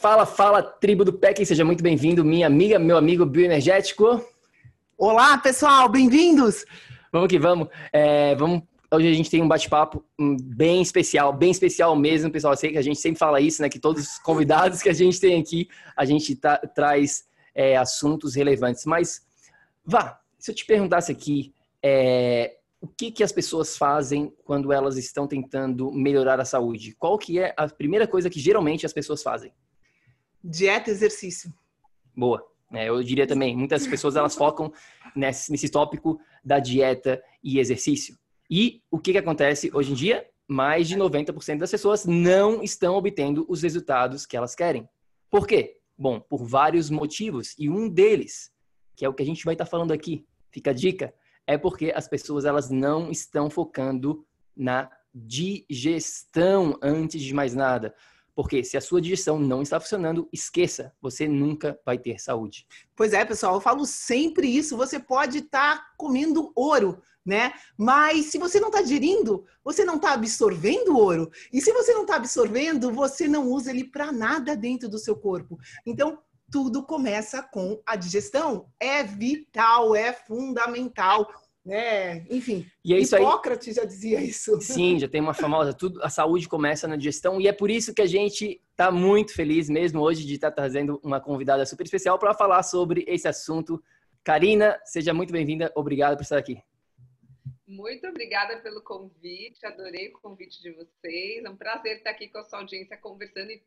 Fala, fala, tribo do PEC, seja muito bem-vindo, minha amiga, meu amigo bioenergético. Olá, pessoal, bem-vindos! Vamos que vamos. É, vamos. Hoje a gente tem um bate-papo bem especial, bem especial mesmo, pessoal. Eu sei que a gente sempre fala isso, né? Que todos os convidados que a gente tem aqui, a gente tá, traz é, assuntos relevantes. Mas, vá, se eu te perguntasse aqui, é, o que, que as pessoas fazem quando elas estão tentando melhorar a saúde? Qual que é a primeira coisa que geralmente as pessoas fazem? Dieta e exercício. Boa. É, eu diria também, muitas pessoas elas focam nesse, nesse tópico da dieta e exercício. E o que, que acontece hoje em dia? Mais de 90% das pessoas não estão obtendo os resultados que elas querem. Por quê? Bom, por vários motivos. E um deles, que é o que a gente vai estar falando aqui, fica a dica, é porque as pessoas elas não estão focando na digestão antes de mais nada. Porque se a sua digestão não está funcionando, esqueça, você nunca vai ter saúde. Pois é, pessoal, eu falo sempre isso. Você pode estar tá comendo ouro, né? Mas se você não está digerindo, você não está absorvendo ouro. E se você não está absorvendo, você não usa ele para nada dentro do seu corpo. Então, tudo começa com a digestão. É vital, é fundamental. Né? Enfim, e é isso Hipócrates aí... já dizia isso. Sim, já tem uma famosa, tudo, a saúde começa na digestão e é por isso que a gente está muito feliz mesmo hoje de estar tá trazendo uma convidada super especial para falar sobre esse assunto. Karina, seja muito bem-vinda, obrigado por estar aqui. Muito obrigada pelo convite, adorei o convite de vocês. É um prazer estar aqui com a sua audiência conversando e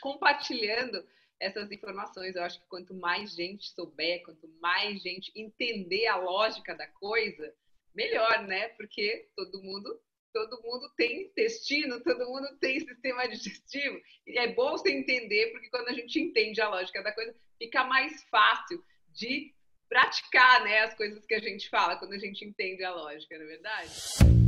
compartilhando essas informações. Eu acho que quanto mais gente souber, quanto mais gente entender a lógica da coisa, melhor, né? Porque todo mundo todo mundo tem intestino, todo mundo tem sistema digestivo. E é bom você entender, porque quando a gente entende a lógica da coisa, fica mais fácil de praticar né, as coisas que a gente fala quando a gente entende a lógica, não é verdade?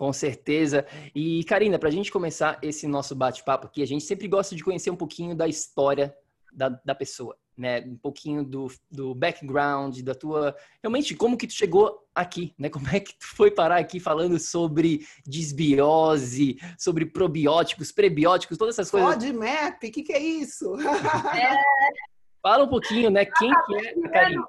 Com certeza. E, Karina, para a gente começar esse nosso bate-papo aqui, a gente sempre gosta de conhecer um pouquinho da história da, da pessoa, né? Um pouquinho do, do background, da tua... Realmente, como que tu chegou aqui, né? Como é que tu foi parar aqui falando sobre desbiose, sobre probióticos, prebióticos, todas essas coisas. FODMAP, o que, que é isso? É... Fala um pouquinho, né? Quem que é a Karina?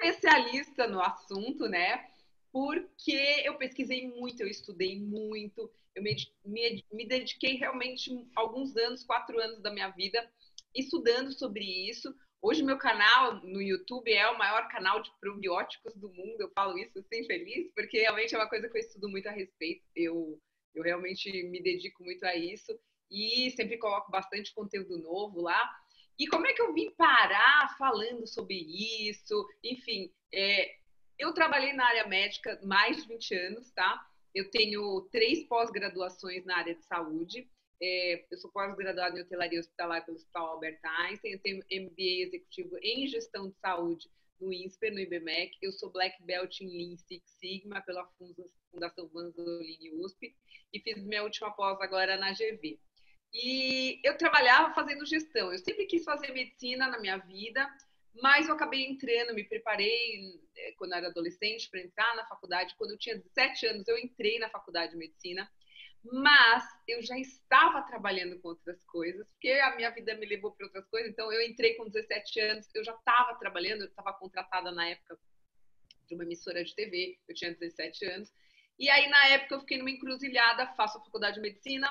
Especialista no assunto, né? Porque eu pesquisei muito, eu estudei muito, eu me, me, me, dediquei realmente alguns anos, quatro anos da minha vida, estudando sobre isso. Hoje meu canal no YouTube é o maior canal de probióticos do mundo, eu falo isso sem feliz, porque realmente é uma coisa que eu estudo muito a respeito, eu, eu realmente me dedico muito a isso e sempre coloco bastante conteúdo novo lá. E como é que eu vim parar falando sobre isso? Enfim, é, eu trabalhei na área médica mais de 20 anos, tá? Eu tenho três pós-graduações na área de saúde. É, eu sou pós-graduada em hotelaria hospitalar pelo Hospital Albert Einstein. Eu tenho MBA executivo em gestão de saúde no INSPER, no IBMEC. Eu sou Black Belt em Lean Six Sigma pela Fundação Vanzolini USP. E fiz minha última pós agora na GV. E eu trabalhava fazendo gestão. Eu sempre quis fazer medicina na minha vida, mas eu acabei entrando, me preparei eh, quando eu era adolescente para entrar na faculdade. Quando eu tinha 17 anos, eu entrei na faculdade de medicina. mas eu já estava trabalhando com outras coisas, porque a minha vida me levou para outras coisas. Então, eu entrei com 17 anos, eu já estava trabalhando, eu estava contratada na época de uma emissora de TV, eu tinha 17 anos. E aí, na época, eu fiquei numa encruzilhada, faço a faculdade de medicina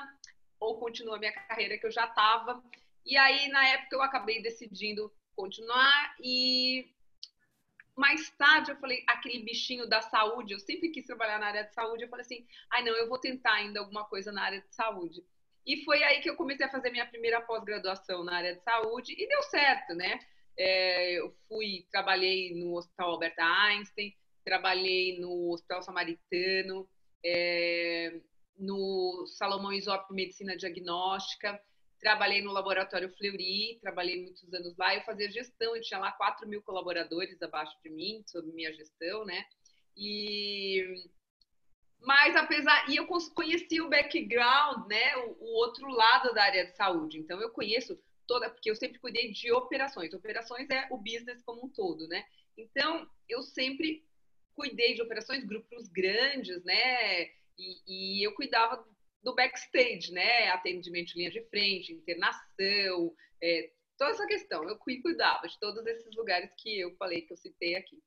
ou continuo a minha carreira que eu já estava. E aí, na época, eu acabei decidindo continuar e mais tarde eu falei, aquele bichinho da saúde, eu sempre quis trabalhar na área de saúde, eu falei assim, ai não, eu vou tentar ainda alguma coisa na área de saúde. E foi aí que eu comecei a fazer minha primeira pós-graduação na área de saúde e deu certo, né? É, eu fui, trabalhei no Hospital Albert Einstein, trabalhei no Hospital Samaritano, é, no Salomão Isop Medicina Diagnóstica, Trabalhei no laboratório Fleury, trabalhei muitos anos lá. Eu fazia gestão, eu tinha lá 4 mil colaboradores abaixo de mim, sob minha gestão, né? E mas apesar e eu conheci o background, né, o, o, outro lado da área de saúde. Então eu conheço toda, porque eu sempre cuidei de operações. Operações é o business como um todo, né? Então eu sempre cuidei de operações, grupos grandes, né? E, e eu cuidava do backstage, né? Atendimento de linha de frente, internação, é, toda essa questão. Eu cuidava de todos esses lugares que eu falei, que eu citei aqui.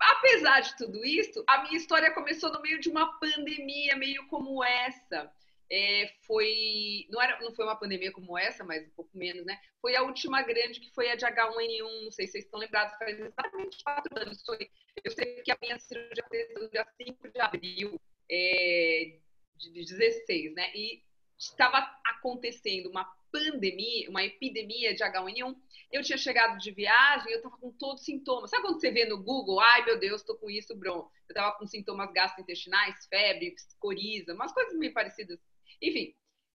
Apesar de tudo isso, a minha história começou no meio de uma pandemia, meio como essa. É, foi não era não foi uma pandemia como essa, mas um pouco menos, né? Foi a última grande que foi a de H1N1, não sei se vocês estão lembrados, faz exatamente quatro anos. Foi, eu sei que a minha cirurgia foi no dia 5 de abril é, de 16, né? E estava acontecendo uma pandemia, uma epidemia de H1N1. Eu tinha chegado de viagem, eu estava com todos os sintomas. Sabe quando você vê no Google, ai meu Deus, estou com isso, bron. Eu estava com sintomas gastrointestinais, febre, coriza, umas coisas meio parecidas. Enfim,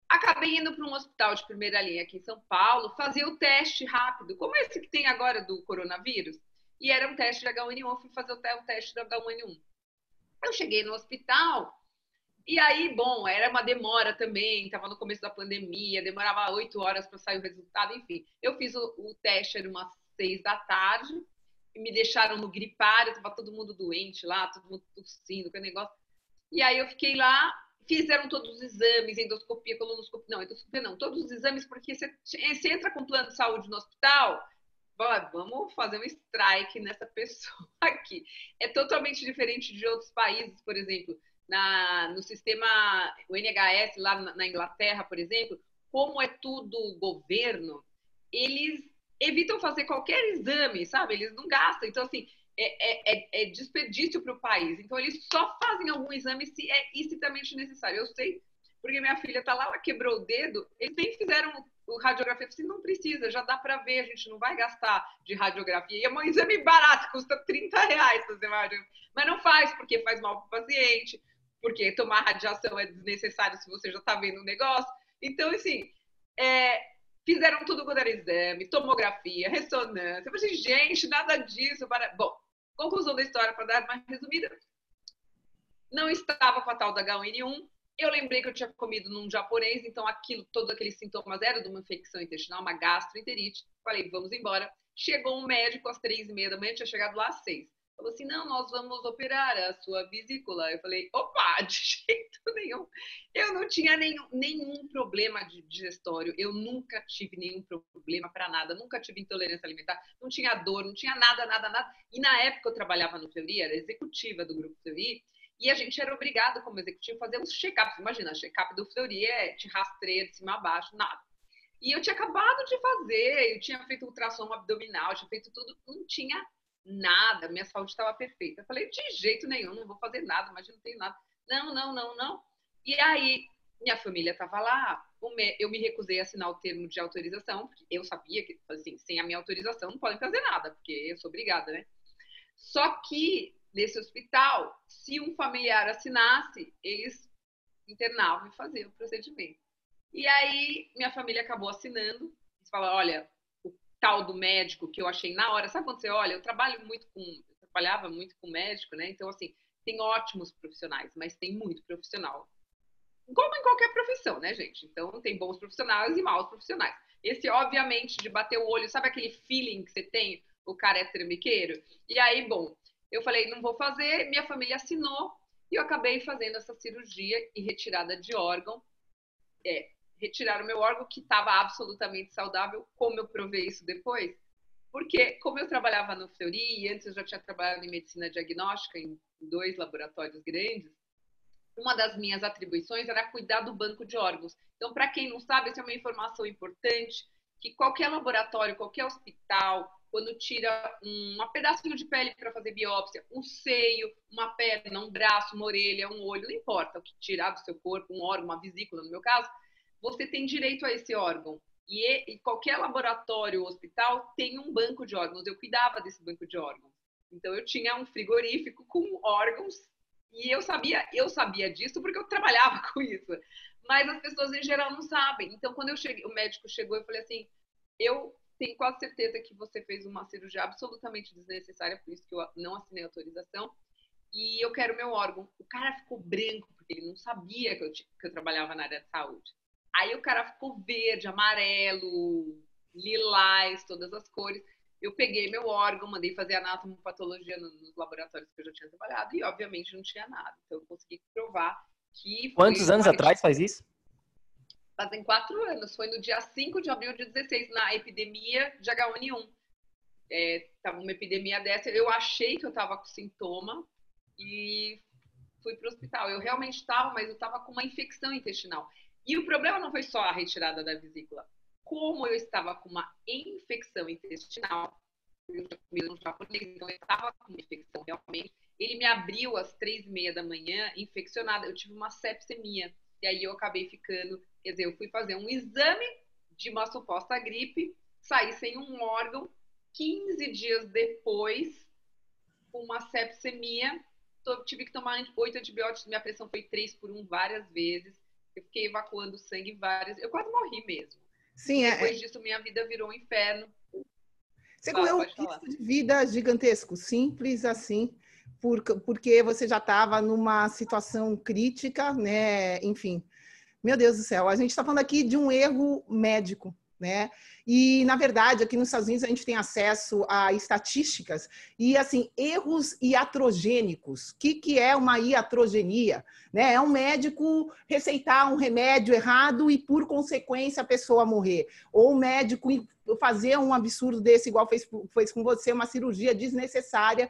acabei indo para um hospital de primeira linha aqui em São Paulo fazer o teste rápido, como esse que tem agora do coronavírus. E era um teste de H1N1, eu fui fazer o teste do H1N1. Eu cheguei no hospital, e aí, bom, era uma demora também, estava no começo da pandemia, demorava oito horas para sair o resultado, enfim. Eu fiz o, o teste, era umas seis da tarde, me deixaram no gripário, estava todo mundo doente lá, todo mundo tossindo, aquele negócio. E aí eu fiquei lá, fizeram todos os exames, endoscopia, colonoscopia, não, endoscopia não, todos os exames, porque você, você entra com plano de saúde no hospital, vamos fazer um strike nessa pessoa aqui. É totalmente diferente de outros países, por exemplo na, no sistema, o NHS lá na, Inglaterra, por exemplo, como é tudo governo, eles evitam fazer qualquer exame, sabe? Eles não gastam. Então, assim, é, é, é, é desperdício para o país. Então, eles só fazem algum exame se é estritamente necessário. Eu sei, porque minha filha está lá, ela quebrou o dedo, eles nem fizeram o radiografia. Eu não precisa, já dá para ver, a gente não vai gastar de radiografia. E é um exame barato, custa 30 reais fazer uma radiografia. Mas não faz, porque faz mal para o paciente, porque tomar radiação é desnecessário se você já está vendo o negócio. Então, assim, é, fizeram tudo quando era exame, tomografia, ressonância. Eu falei, gente, nada disso. Para... Bom, conclusão da história, para dar mais resumida. Não estava com a tal da H1N1. Eu lembrei que eu tinha comido num japonês, então aquilo, todos aqueles sintomas eram de uma infecção intestinal, uma gastroenterite. Falei, vamos embora. Chegou um médico às três e meia da manhã, tinha chegado lá às seis falou assim: não, nós vamos operar a sua vesícula. Eu falei: opa, de jeito nenhum. Eu não tinha nenhum, nenhum problema de digestório, eu nunca tive nenhum problema para nada, nunca tive intolerância alimentar, não tinha dor, não tinha nada, nada, nada. E na época eu trabalhava no Fleury, era executiva do grupo Fleury, e a gente era obrigado, como executivo, a fazer uns check-ups. Imagina, check-up do Fleury é te rastreia de cima a baixo, nada. E eu tinha acabado de fazer, eu tinha feito ultrassom abdominal, tinha feito tudo, não tinha nada, minha saúde estava perfeita. Eu falei, de jeito nenhum, não vou fazer nada, imagina, não tenho nada. Não, não, não, não. E aí, minha família estava lá, eu me recusei a assinar o termo de autorização, porque eu sabia que, assim, sem a minha autorização não podem fazer nada, porque eu sou obrigada, né? Só que, nesse hospital, se um familiar assinasse, eles internavam e faziam o procedimento. E aí, minha família acabou assinando, eles falaram, olha, tal do médico que eu achei na hora. Sabe quando você olha? Eu trabalho muito com. Eu trabalhava muito com médico, né? Então, assim, tem ótimos profissionais, mas tem muito profissional. Como em qualquer profissão, né, gente? Então, tem bons profissionais e maus profissionais. Esse, obviamente, de bater o olho, sabe aquele feeling que você tem? O cara é trambiqueiro? E aí, bom, eu falei, não vou fazer, minha família assinou. E eu acabei fazendo essa cirurgia e retirada de órgão. É, retirar o meu órgão que estava absolutamente saudável. Como eu provei isso depois? Porque, como eu trabalhava no Fleury e antes eu já tinha trabalhado em medicina diagnóstica em dois laboratórios grandes, uma das minhas atribuições era cuidar do banco de órgãos. Então, para quem não sabe, essa é uma informação importante que qualquer laboratório, qualquer hospital, quando tira um, pedacinho de pele para fazer biópsia, um seio, uma perna, um braço, uma orelha, um olho, não importa o que tirar do seu corpo, um órgão, uma vesícula, no meu caso, você tem direito a esse órgão. E, e qualquer laboratório ou hospital tem um banco de órgãos. Eu cuidava desse banco de órgãos. Então eu tinha um frigorífico com órgãos e eu sabia, eu sabia disso porque eu trabalhava com isso. Mas as pessoas em geral não sabem. Então quando eu cheguei, o médico chegou e falei assim: "Eu tenho quase certeza que você fez uma cirurgia absolutamente desnecessária, por isso que eu não assinei autorização. E eu quero meu órgão. O cara ficou branco, porque ele não sabia que eu, que eu trabalhava na área de saúde. Aí o cara ficou verde, amarelo, lilás, todas as cores. Eu peguei meu órgão, mandei fazer anatomopatologia nos laboratórios que eu já tinha trabalhado e, obviamente, não tinha nada. Então, eu consegui provar que. Quantos anos atrás faz isso? Fazem quatro anos. Foi no dia 5 de abril de 16, na epidemia de H1N1. É, tava uma epidemia dessa. Eu achei que eu tava com sintoma e fui para o hospital. Eu realmente estava, mas eu estava com uma infecção intestinal. E o problema não foi só a retirada da vesícula. Como eu estava com uma infecção intestinal, eu tinha comido um japonês, então eu estava com uma infecção realmente. Ele me abriu às três e meia da manhã, infeccionada. Eu tive uma sepsemia. E aí eu acabei ficando, quer dizer, eu fui fazer um exame de uma suposta gripe, saí sem um órgão. 15 dias depois, uma sepsemia, tive que tomar oito antibióticos, minha pressão foi três por um várias vezes. Eu fiquei evacuando sangue várias. Eu quase morri mesmo. Sim, é. Depois disso, minha vida virou um inferno. Você correu um risco de vida gigantesco, simples assim, porque você já estava numa situação crítica, né? Enfim, meu Deus do céu, a gente está falando aqui de um erro médico, né? E, na verdade, aqui nos Estados Unidos a gente tem acesso a estatísticas e, assim, erros iatrogênicos. O que, que é uma iatrogenia? Né? É um médico receitar um remédio errado e, por consequência, a pessoa morrer. Ou o médico fazer um absurdo desse, igual fez, fez com você, uma cirurgia desnecessária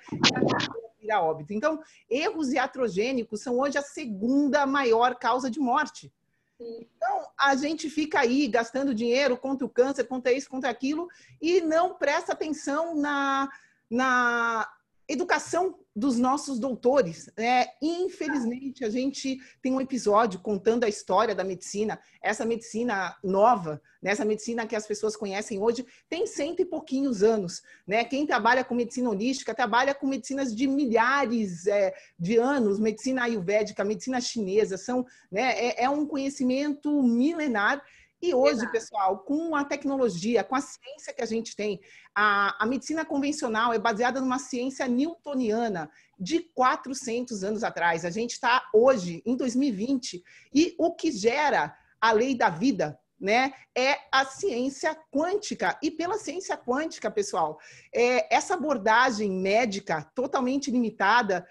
e a óbito. Então, erros iatrogênicos são hoje a segunda maior causa de morte. Então, a gente fica aí gastando dinheiro contra o câncer, contra isso, contra aquilo, e não presta atenção na, na educação dos nossos doutores. Né? Infelizmente, a gente tem um episódio contando a história da medicina, essa medicina nova, né? essa medicina que as pessoas conhecem hoje, tem cento e pouquinhos anos. Né? Quem trabalha com medicina holística trabalha com medicinas de milhares é, de anos, medicina ayurvédica, medicina chinesa, são, né? é, é um conhecimento milenar e hoje, Exato. pessoal, com a tecnologia, com a ciência que a gente tem, a, a medicina convencional é baseada numa ciência newtoniana de 400 anos atrás. A gente está hoje, em 2020, e o que gera a lei da vida, né, é a ciência quântica. E pela ciência quântica, pessoal, é, essa abordagem médica totalmente limitada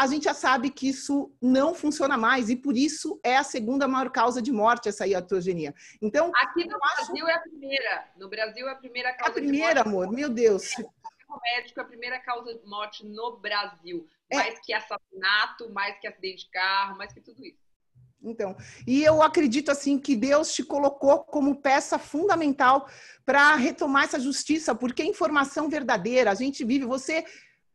a gente já sabe que isso não funciona mais e por isso é a segunda maior causa de morte essa iatrogenia. Então, aqui no Brasil acho... é a primeira. No Brasil é a primeira causa. A primeira, amor, meu Deus. O médico é a primeira causa de morte no Brasil, é. mais que assassinato, mais que acidente de carro, mais que tudo isso. Então, e eu acredito assim que Deus te colocou como peça fundamental para retomar essa justiça, porque informação verdadeira, a gente vive, você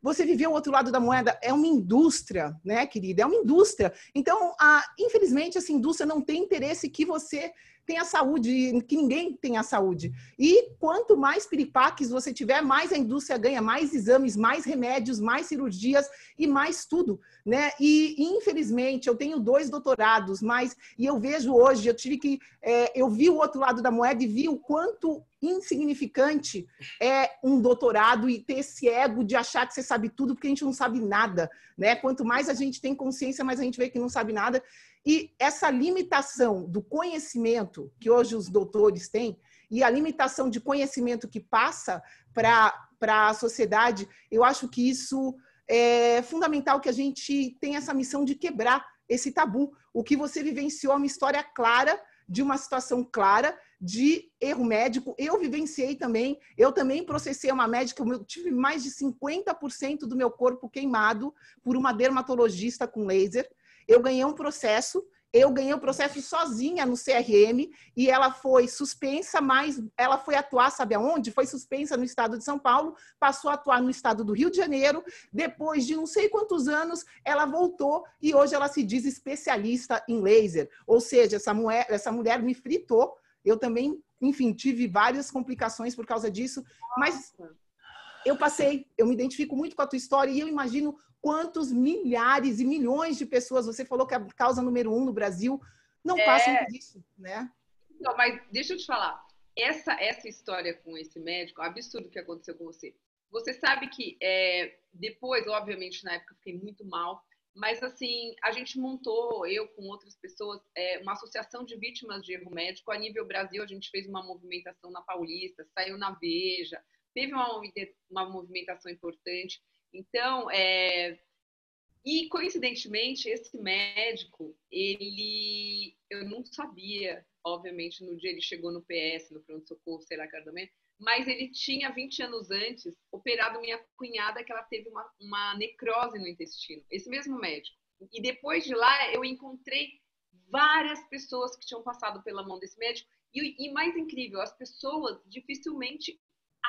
você viver o outro lado da moeda é uma indústria, né, querida? É uma indústria. Então, a, infelizmente, essa indústria não tem interesse que você tenha saúde, que ninguém tenha saúde. E quanto mais piripaques você tiver, mais a indústria ganha, mais exames, mais remédios, mais cirurgias e mais tudo, né? E infelizmente eu tenho dois doutorados, mas e eu vejo hoje, eu tive que, é, eu vi o outro lado da moeda e vi o quanto insignificante é um doutorado e ter esse ego de achar que você sabe tudo, porque a gente não sabe nada, né? Quanto mais a gente tem consciência, mais a gente vê que não sabe nada. E essa limitação do conhecimento que hoje os doutores têm, e a limitação de conhecimento que passa para a sociedade, eu acho que isso é fundamental que a gente tenha essa missão de quebrar esse tabu. O que você vivenciou é uma história clara, de uma situação clara de erro médico. Eu vivenciei também, eu também processei uma médica, eu tive mais de 50% do meu corpo queimado por uma dermatologista com laser. Eu ganhei um processo eu ganhei o processo sozinha no CRM e ela foi suspensa, mas ela foi atuar, sabe aonde? Foi suspensa no estado de São Paulo, passou a atuar no estado do Rio de Janeiro. Depois de não sei quantos anos, ela voltou e hoje ela se diz especialista em laser. Ou seja, essa mulher, essa mulher me fritou. Eu também, enfim, tive várias complicações por causa disso, mas eu passei, eu me identifico muito com a tua história e eu imagino quantos milhares e milhões de pessoas, você falou que é a causa número um no Brasil, não é... passam por isso, né? Não, mas deixa eu te falar, essa, essa história com esse médico, absurdo que aconteceu com você. Você sabe que é, depois, obviamente, na época eu fiquei muito mal, mas assim, a gente montou, eu com outras pessoas, é, uma associação de vítimas de erro médico. A nível Brasil, a gente fez uma movimentação na Paulista, saiu na Veja, teve uma, uma movimentação importante. Então, é... e coincidentemente, esse médico, ele, eu não sabia, obviamente, no dia ele chegou no PS, no pronto-socorro, sei lá, também, mas ele tinha 20 anos antes operado minha cunhada, que ela teve uma, uma necrose no intestino, esse mesmo médico. E depois de lá, eu encontrei várias pessoas que tinham passado pela mão desse médico. E, e mais incrível, as pessoas dificilmente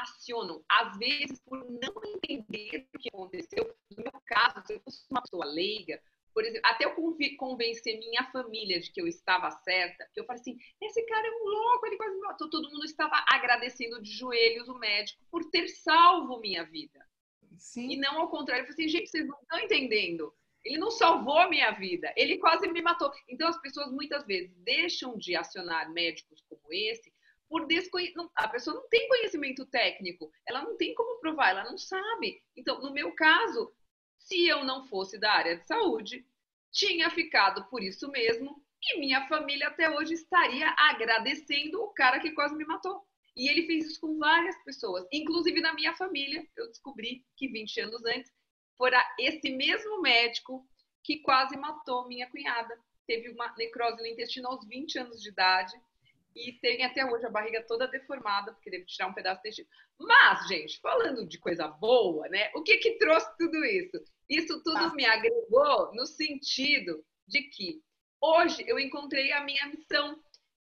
acionam, às vezes por não entender o que aconteceu. No meu caso, se eu fosse uma pessoa leiga, por exemplo, até eu convencer minha família de que eu estava certa, que eu falei assim, esse cara é um louco, ele quase me matou. Todo mundo estava agradecendo de joelhos o médico por ter salvo minha vida. Sim. E não ao contrário. Eu falei assim, gente, vocês não estão entendendo. Ele não salvou a minha vida, ele quase me matou. Então, as pessoas muitas vezes deixam de acionar médicos como esse por desconhecimento. A pessoa não tem conhecimento técnico, ela não tem como provar, ela não sabe. Então, no meu caso, se eu não fosse da área de saúde, tinha ficado por isso mesmo e minha família até hoje estaria agradecendo o cara que quase me matou. E ele fez isso com várias pessoas, inclusive na minha família. Eu descobri que 20 anos antes fora esse mesmo médico que quase matou minha cunhada. Teve uma necrose no intestino aos 20 anos de idade e tem até hoje a barriga toda deformada, porque deve tirar um pedaço de tecido. Mas, gente, falando de coisa boa, né? O que que trouxe tudo isso? Isso tudo ah. me agregou no sentido de que hoje eu encontrei a minha missão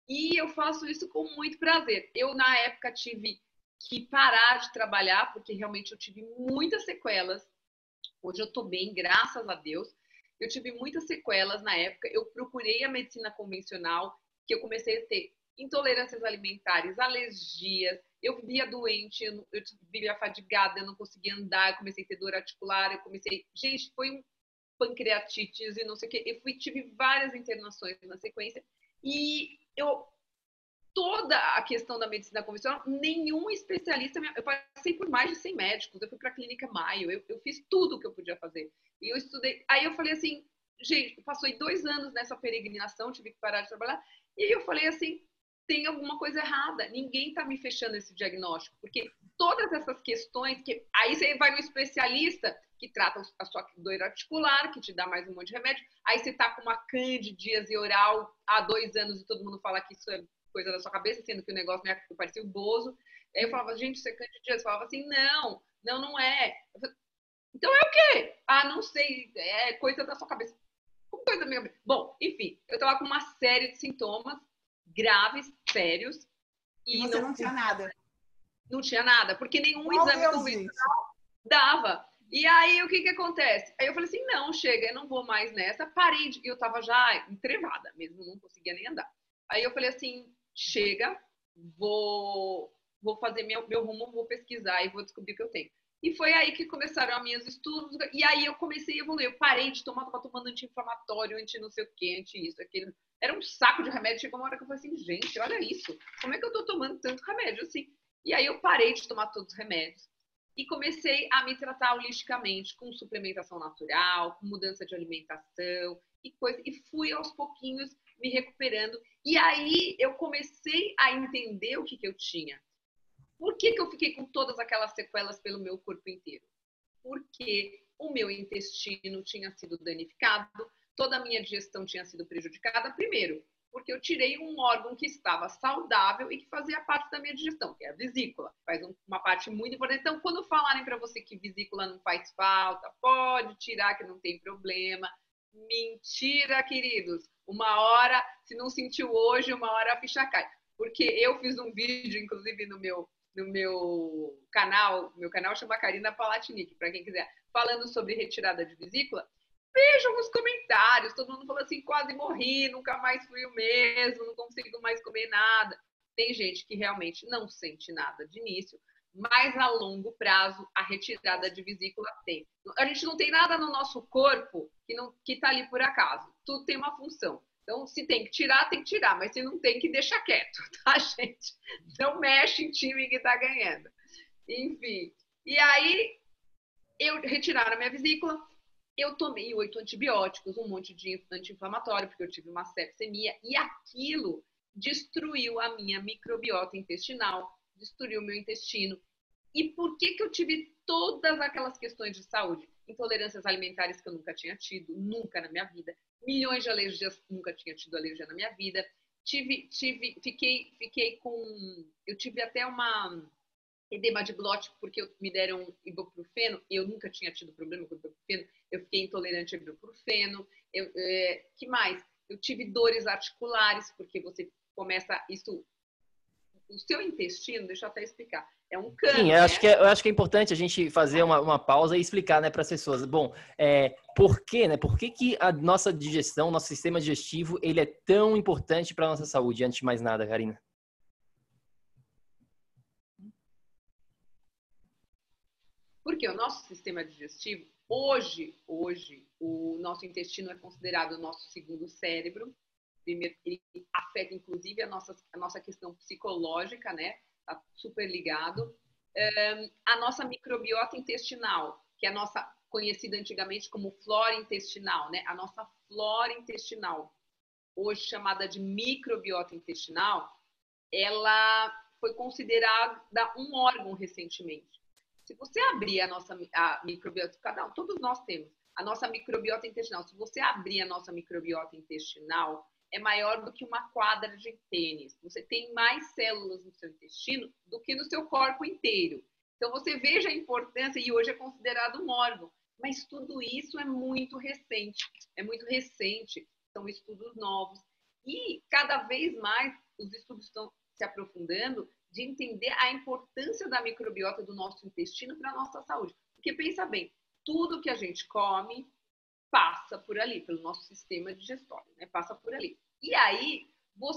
e eu faço isso com muito prazer. Eu, na época, tive que parar de trabalhar, porque realmente eu tive muitas sequelas. Hoje eu tô bem, graças a Deus. Eu tive muitas sequelas na época. Eu procurei a medicina convencional, que eu comecei a ter intolerâncias alimentares, alergias. Eu vivia doente, eu, vivia fadigada, eu não conseguia andar, eu comecei a ter dor articular, eu comecei. Gente, foi um pancreatites e não sei o quê. Eu fui, tive várias internações na sequência e eu toda a questão da medicina convencional, nenhum especialista, eu passei por mais de 100 médicos, eu fui para a clínica Maio, eu, eu, fiz tudo o que eu podia fazer. E eu estudei, aí eu falei assim, gente, passou dois anos nessa peregrinação, tive que parar de trabalhar, e eu falei assim, tem alguma coisa errada. Ninguém está me fechando esse diagnóstico, porque todas essas questões que aí você vai no especialista que trata a sua dor articular, que te dá mais um monte de remédio. Aí você tá com uma candidíase oral há dois anos e todo mundo fala que isso é coisa da sua cabeça, sendo que o negócio não é que parecia o Bozo. Aí eu falava, gente, isso é candidíase. Eu falava assim, não, não, não é. Falava, então é o quê? Ah, não sei, é coisa da sua cabeça. Coisa da minha... Bom, enfim, eu tava com uma série de sintomas graves, sérios. E, e você não, não, tinha nada. Não tinha nada, porque nenhum oh, exame Deus convencional dava. E aí, o que que acontece? Aí eu falei assim, não, chega, eu não vou mais nessa. Parei, de... eu tava já entrevada mesmo, não conseguia nem andar. Aí eu falei assim, chega, vou, vou fazer meu, meu rumo, vou pesquisar e vou descobrir o que eu tenho. E foi aí que começaram os meus estudos. E aí eu comecei a evoluir. Eu parei de tomar, tava tomando anti-inflamatório, anti não sei o quê, anti isso, aquilo. Era um saco de remédio. Chegou uma hora que eu falei assim, gente, olha isso. Como é que eu tô tomando tanto remédio assim? E aí eu parei de tomar todos os remédios. E comecei a me tratar holisticamente, com suplementação natural, com mudança de alimentação e coisa. E fui aos pouquinhos me recuperando. E aí eu comecei a entender o que, que eu tinha. Por que, que eu fiquei com todas aquelas sequelas pelo meu corpo inteiro? Porque o meu intestino tinha sido danificado, toda a minha digestão tinha sido prejudicada. Primeiro, porque eu tirei um órgão que estava saudável e que fazia parte da minha digestão, que é a vesícula. Faz uma parte muito importante. Então, quando falarem para você que vesícula não faz falta, pode tirar que não tem problema. Mentira, queridos. Uma hora, se não sentiu hoje, uma hora a ficha cai. Porque eu fiz um vídeo, inclusive, no meu, no meu canal, meu canal chama Karina Palatinic, para quem quiser, falando sobre retirada de vesícula. Vejam os comentários, todo mundo falou assim, quase morri, nunca mais fui o mesmo, não consigo mais comer nada. Tem gente que realmente não sente nada de início, mas a longo prazo a retirada de vesícula tem. A gente não tem nada no nosso corpo que não que está ali por acaso. Tudo tem uma função. Então, se tem que tirar, tem que tirar, mas se não tem que deixar quieto, tá, gente? Não mexe em time que está ganhando. Enfim. E aí eu retiraram a minha vesícula, eu tomei oito antibióticos, um monte de anti-inflamatório, porque eu tive uma sepsemia, e aquilo destruiu a minha microbiota intestinal, destruiu o meu intestino. E por que, que eu tive todas aquelas questões de saúde? Intolerâncias alimentares que eu nunca tinha tido, nunca na minha vida. Milhões de alergias, nunca tinha tido alergia na minha vida. Tive, tive, fiquei, fiquei com, eu tive até uma edema de glote porque me deram ibuprofeno. Eu nunca tinha tido problema com ibuprofeno. Eu fiquei intolerante a ibuprofeno. Eu, é, que mais? Eu tive dores articulares porque você começa isso o seu intestino, deixa eu até explicar, é um cano. Sim, eu, né? acho que é, eu acho que é importante a gente fazer uma, uma pausa e explicar né, para as pessoas. Bom, é, por quê, né? Por que, que a nossa digestão, nosso sistema digestivo, ele é tão importante para a nossa saúde? Antes de mais nada, Karina. Porque o nosso sistema digestivo, hoje, hoje, o nosso intestino é considerado o nosso segundo cérebro. Primeiro, ele afeta inclusive a nossa, a nossa questão psicológica, né? Tá super ligado. Um, a nossa microbiota intestinal, que é a nossa conhecida antigamente como flora intestinal, né? A nossa flora intestinal, hoje chamada de microbiota intestinal, ela foi considerada um órgão recentemente. Se você abrir a nossa a microbiota, cada um, todos nós temos a nossa microbiota intestinal. Se você abrir a nossa microbiota intestinal, é maior do que uma quadra de tênis. Você tem mais células no seu intestino do que no seu corpo inteiro. Então você veja a importância e hoje é considerado um órgão. Mas tudo isso é muito recente. É muito recente. São estudos novos. E cada vez mais os estudos estão se aprofundando de entender a importância da microbiota do nosso intestino para a nossa saúde. Porque pensa bem, tudo que a gente come passa por ali, pelo nosso sistema digestório, né? Passa por ali. E aí,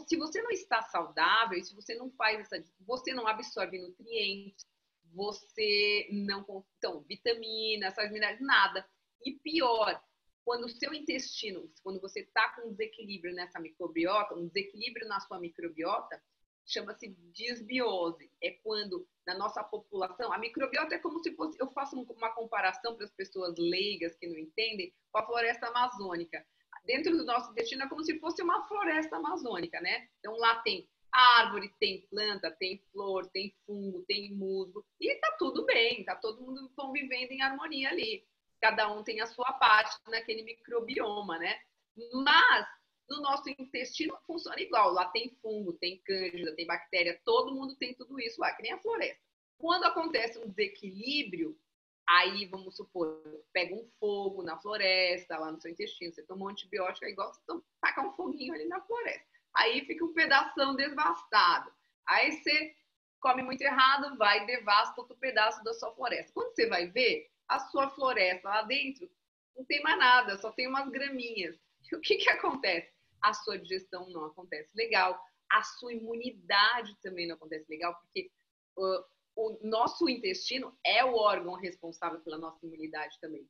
se você não está saudável, se você não faz essa, você não absorve nutrientes, você não, então, vitaminas, essas minerais, nada. E pior, quando o seu intestino, quando você está com um desequilíbrio nessa microbiota, um desequilíbrio na sua microbiota, chama-se disbiose. É quando na nossa população, a microbiota é como se fosse, eu faço uma comparação para as pessoas leigas que não entendem, com a floresta amazônica. Dentro do nosso intestino é como se fosse uma floresta amazônica, né? Então lá tem árvore, tem planta, tem flor, tem fungo, tem musgo, e tá tudo bem, tá todo mundo convivendo em harmonia ali. Cada um tem a sua parte naquele microbioma, né? Mas no nosso intestino funciona igual. Lá tem fungo, tem cândida, tem bactéria, todo mundo tem tudo isso lá, que nem a floresta. Quando acontece um desequilíbrio, aí vamos supor, pega um fogo na floresta, lá no seu intestino, você toma um antibiótico, é igual você tacar um foguinho ali na floresta. Aí fica um pedaço devastado. Aí você come muito errado, vai e devasta outro pedaço da sua floresta. Quando você vai ver, a sua floresta lá dentro não tem mais nada, só tem umas graminhas. O que, que acontece? a sua digestão não acontece legal, a sua imunidade também não acontece legal, porque uh, o nosso intestino é o órgão responsável pela nossa imunidade também.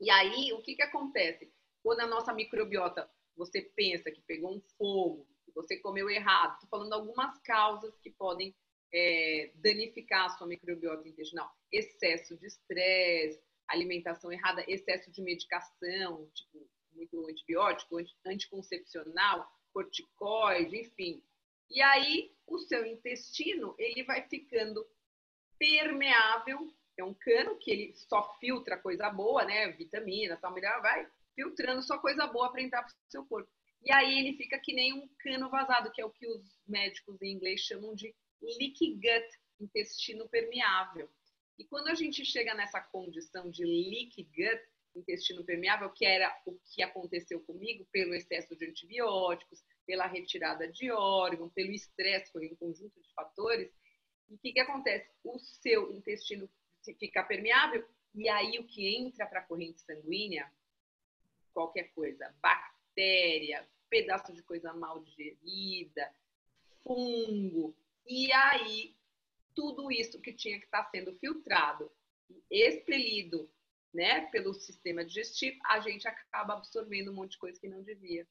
E aí, o que, que acontece? Quando a nossa microbiota, você pensa que pegou um fogo, você comeu errado, estou falando algumas causas que podem é, danificar a sua microbiota intestinal. Excesso de estresse, alimentação errada, excesso de medicação, tipo muito antibiótico, anticoncepcional, corticoide, enfim. E aí o seu intestino ele vai ficando permeável é um cano que ele só filtra coisa boa, né? Vitamina, tal, melhor, vai filtrando só coisa boa para entrar para o seu corpo. E aí ele fica que nem um cano vazado, que é o que os médicos em inglês chamam de leaky gut, intestino permeável. E quando a gente chega nessa condição de leaky gut, intestino permeável, que era o que aconteceu comigo pelo excesso de antibióticos, pela retirada de órgão, pelo estresse, foi um conjunto de fatores. E o que, que acontece? O seu intestino fica permeável e aí o que entra para a corrente sanguínea, qualquer coisa, bactéria, pedaço de coisa mal digerida, fungo, e aí tudo isso que tinha que estar tá sendo filtrado, expelido né, pelo sistema digestivo, a gente acaba absorvendo um monte de coisa que não devia.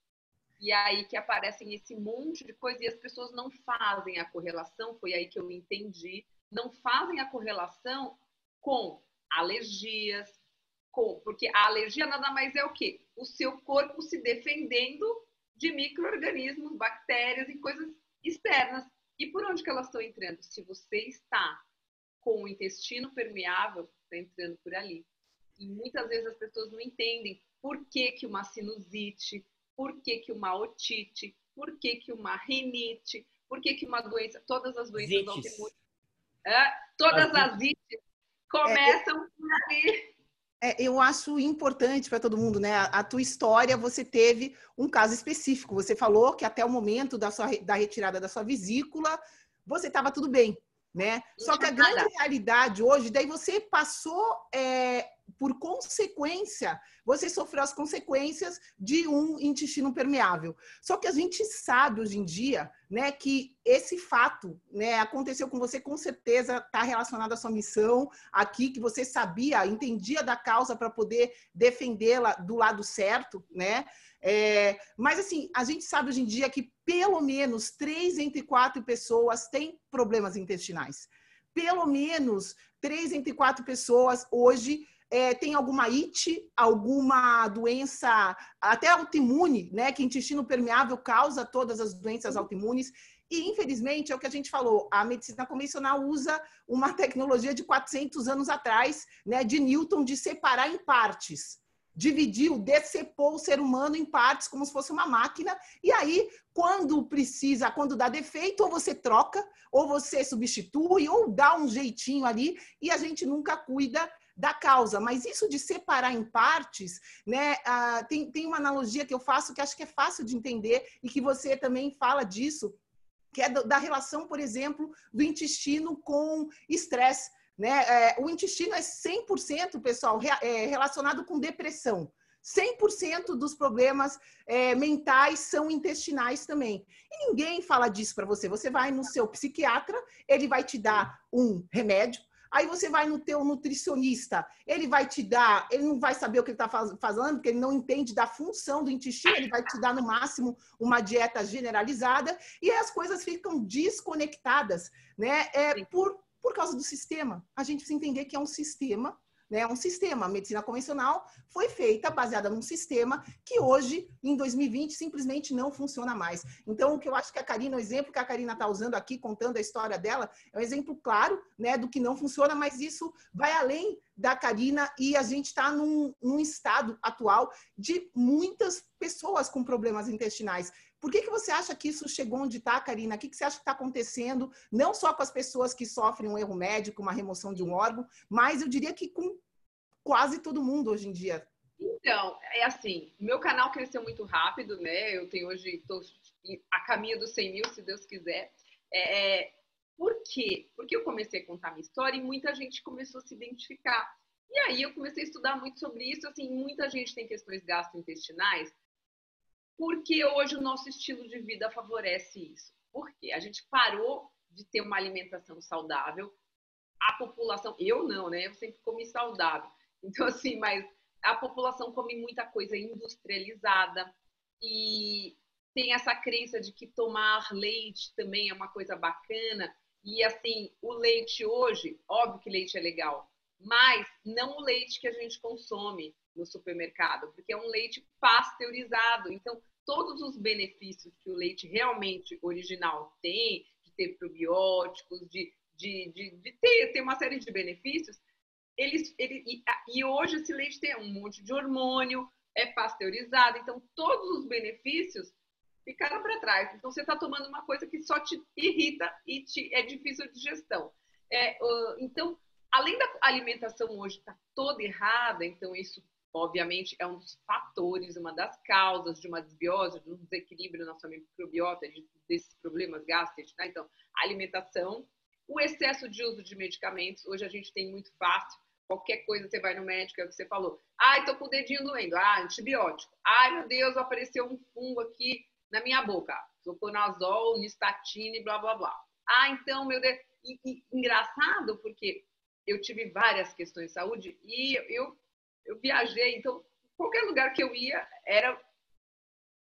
E aí que aparecem esse monte de coisa e as pessoas não fazem a correlação, foi aí que eu entendi, não fazem a correlação com alergias, com, porque a alergia nada mais é o quê? O seu corpo se defendendo de micro-organismos, bactérias e coisas externas. E por onde que elas estão entrando? Se você está com o intestino permeável, está entrando por ali. E muitas vezes as pessoas não entendem por que, que uma sinusite, por que, que uma otite, por que, que uma rinite, por que, que uma doença, todas as doenças autoimunes, é, todas as ites começam é, por ali. É, eu acho importante para todo mundo, né? A, a, tua história, você teve um caso específico. Você falou que até o momento da, sua, da retirada da sua vesícula, você estava tudo bem, né? Só que a grande realidade hoje, daí você passou é, por consequência, você sofreu as consequências de um intestino permeável. Só que a gente sabe hoje em dia, né, que esse fato, né, aconteceu com você, com certeza está relacionado à sua missão aqui, que você sabia, entendia da causa para poder defendê-la do lado certo, né? É, mas assim, a gente sabe hoje em dia que pelo menos três entre quatro pessoas têm problemas intestinais. Pelo menos três entre quatro pessoas hoje é, tem alguma IT, alguma doença, até autoimune, né? Que intestino permeável causa todas as doenças autoimunes. E, infelizmente, é o que a gente falou, a medicina convencional usa uma tecnologia de 400 anos atrás, né, de Newton, de separar em partes. Dividiu, decepou o ser humano em partes, como se fosse uma máquina. E aí, quando precisa, quando dá defeito, ou você troca, ou você substitui, ou dá um jeitinho ali, e a gente nunca cuida da causa, mas isso de separar em partes, né? Tem, tem uma analogia que eu faço que acho que é fácil de entender e que você também fala disso, que é da relação, por exemplo, do intestino com estresse. Né? É, o intestino é 100%, pessoal, é, relacionado com depressão. 100% dos problemas é, mentais são intestinais também. E ninguém fala disso para você. Você vai no seu psiquiatra, ele vai te dar um remédio, Aí você vai no teu nutricionista, ele vai te dar, ele não vai saber o que ele está fazendo, porque ele não entende da função do intestino, ele vai te dar no máximo uma dieta generalizada e as coisas ficam desconectadas, né? É, por, por causa do sistema. A gente precisa entender que é um sistema né? Um sistema, a medicina convencional foi feita baseada num sistema que hoje, em 2020, simplesmente não funciona mais. Então, o que eu acho que a Karina, o exemplo que a Karina está usando aqui, contando a história dela, é um exemplo claro né, do que não funciona, mas isso vai além da Karina e a gente está num, num estado atual de muitas pessoas com problemas intestinais. Por que, que você acha que isso chegou onde está, Karina? O que, que você acha que está acontecendo, não só com as pessoas que sofrem um erro médico, uma remoção de um órgão, mas eu diria que com quase todo mundo hoje em dia? Então, é assim, meu canal cresceu muito rápido, né? Eu tenho hoje, estou a caminho dos 100 mil, se Deus quiser. É, é, por quê? Porque eu comecei a contar minha história e muita gente começou a se identificar. E aí eu comecei a estudar muito sobre isso. Assim, muita gente tem questões gastrointestinais porque hoje o nosso estilo de vida favorece isso. Porque a gente parou de ter uma alimentação saudável. A população, eu não, né? Eu sempre comi saudável. Então, assim, mas a população come muita coisa industrializada e tem essa crença de que tomar leite também é uma coisa bacana. E assim, o leite hoje, óbvio que leite é legal, mas não o leite que a gente consome no supermercado, porque é um leite pasteurizado. Então, todos os benefícios que o leite realmente original tem, de ter probióticos, de, de, de, de ter, ter uma série de benefícios, eles, ele, e, e hoje esse leite tem um monte de hormônio, é pasteurizado, então todos os benefícios ficaram para trás. Então você está tomando uma coisa que só te irrita e te, é difícil de gestão. É, então, além da alimentação hoje estar tá toda errada, então isso obviamente é um dos fatores, uma das causas de uma desbiose, de um desequilíbrio na sua microbiota, de, desses problemas gástricos. Né? Então, alimentação, o excesso de uso de medicamentos, hoje a gente tem muito fácil Qualquer coisa você vai no médico, é o que você falou. Ai, tô com o dedinho doendo. Ah, antibiótico. Ai, meu Deus, apareceu um fungo aqui na minha boca. Zoconazol, nistatina blá, blá, blá. Ah, então, meu Deus. E, e, engraçado, porque eu tive várias questões de saúde e eu, eu viajei. Então, qualquer lugar que eu ia era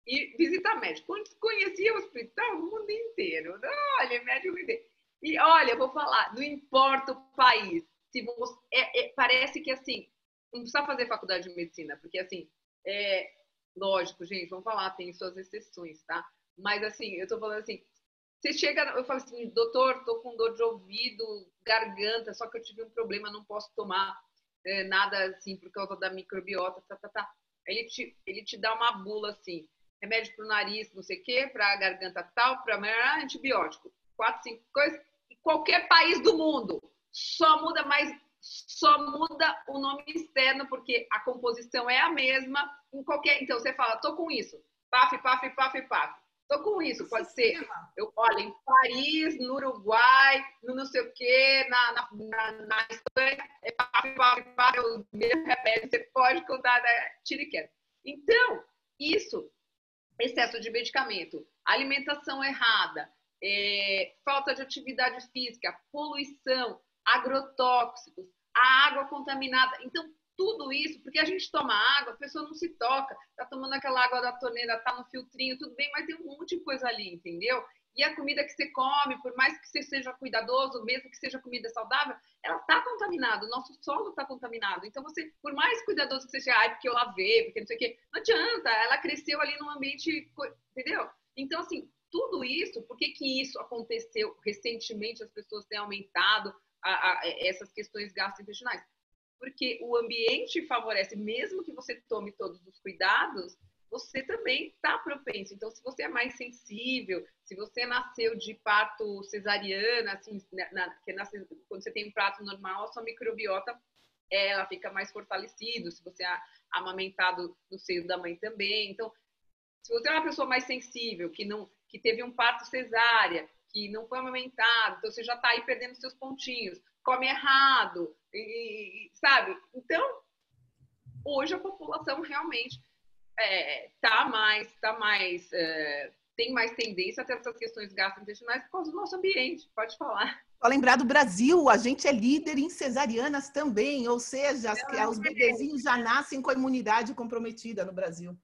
ir visitar médico. Conhecia o hospital no mundo inteiro. Olha, médico inteiro. E olha, eu vou falar, não importa o país se você, é, é, parece que assim, não precisa fazer faculdade de medicina, porque assim, é, lógico, gente, vamos falar, tem suas exceções, tá? Mas assim, eu tô falando assim, você chega, eu falo assim, doutor, tô com dor de ouvido, garganta, só que eu tive um problema, não posso tomar é, nada assim por causa da microbiota, tá, tá, tá. Ele te, ele te dá uma bula assim, remédio pro nariz, não sei o quê, pra garganta tal, pra antibiótico, quatro, cinco coisas, em qualquer país do mundo. Só muda mais só muda o nome externo porque a composição é a mesma em qualquer então você fala tô com isso. Paf paf paf paf tô com isso pode ser eu olha em Paris no Uruguai no não sei o que na, na, na, na Espanha é paf paf paf eu mesmo repete você pode contar da né? tiriqueta então isso excesso de medicamento alimentação errada é, falta de atividade física poluição agrotóxicos, a água contaminada. Então, tudo isso, porque a gente toma água, a pessoa não se toca, tá tomando aquela água da torneira, tá no filtrinho, tudo bem, mas tem um monte de coisa ali, entendeu? E a comida que você come, por mais que você seja cuidadoso, mesmo que seja comida saudável, ela está contaminada, o nosso solo está contaminado. Então, você, por mais cuidadoso que seja, ai, porque eu lavei, porque não sei o quê, não adianta, ela cresceu ali num ambiente, entendeu? Então, assim, tudo isso, por que, que isso aconteceu recentemente, as pessoas têm aumentado a, a, essas questões gastrointestinais. Porque o ambiente favorece, mesmo que você tome todos os cuidados, você também está propenso. Então, se você é mais sensível, se você nasceu de parto cesariana, assim, né, na, nasce, quando você tem um prato normal, a sua microbiota ela fica mais fortalecida. Se você é amamentado no seio da mãe também. Então, se você é uma pessoa mais sensível, que não que teve um parto cesárea, que não foi amamentado, então você já está aí perdendo seus pontinhos, come errado, e, sabe? Então, hoje a população realmente é, tá mais, tá mais, é, tem mais tendência a ter essas questões gastrointestinais por causa do nosso ambiente, pode falar. Só lembrar do Brasil, a gente é líder em cesarianas também, ou seja, as, os bebezinhos já nascem com a imunidade comprometida no Brasil.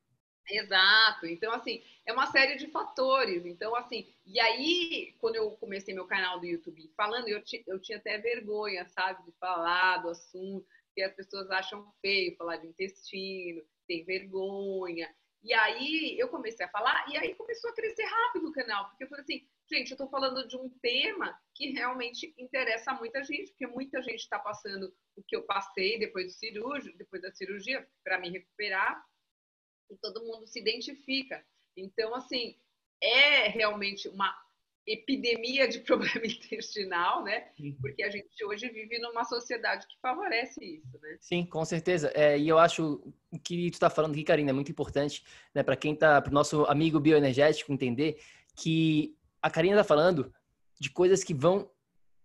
Exato. Então, assim, é uma série de fatores. Então, assim, e aí, quando eu comecei meu canal do YouTube falando, eu, eu tinha até vergonha, sabe, de falar do assunto, que as pessoas acham feio falar de intestino, tem vergonha. E aí eu comecei a falar, e aí começou a crescer rápido o canal, porque eu falei assim, gente, eu tô falando de um tema que realmente interessa muita gente, porque muita gente está passando o que eu passei depois do cirúrgico, depois da cirurgia, para me recuperar e todo mundo se identifica. Então, assim, é realmente uma epidemia de problema intestinal, né? Porque a gente hoje vive numa sociedade que favorece isso, né? Sim, com certeza. É, e eu acho o que tu está falando aqui, Karina, é muito importante, né? Para quem tá, para o nosso amigo bioenergético entender que a Karina está falando de coisas que vão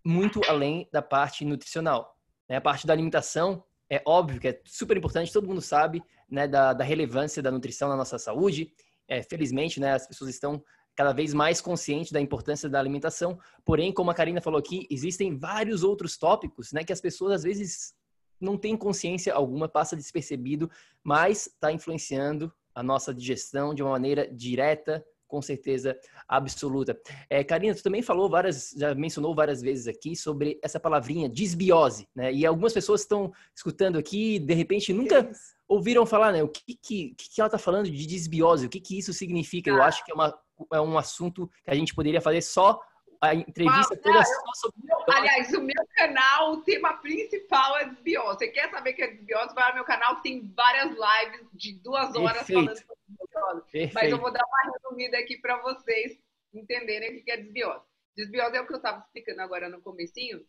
muito além da parte nutricional. Né? A parte da alimentação é óbvio que é super importante, todo mundo sabe, né, da, da relevância da nutrição na nossa saúde. É, felizmente, né, as pessoas estão cada vez mais conscientes da importância da alimentação. Porém, como a Karina falou aqui, existem vários outros tópicos, né, que as pessoas às vezes não têm consciência alguma, passa despercebido, mas está influenciando a nossa digestão de uma maneira direta, com certeza absoluta. É, Karina, tu também falou várias, já mencionou várias vezes aqui sobre essa palavrinha desbiose, né? E algumas pessoas estão escutando aqui, de repente nunca ouviram falar, né? O que que, que ela está falando de desbiose? O que que isso significa? Eu acho que é, uma, é um assunto que a gente poderia fazer só a entrevista toda só sobre Aliás, o meu canal, o tema principal é desbiose. Você quer saber que é desbiose? Vai no meu canal que tem várias lives de duas horas Perfeito. falando sobre desbiose. Perfeito. Mas eu vou dar uma resumida aqui para vocês entenderem o que é desbiose. Desbiose é o que eu estava explicando agora no comecinho,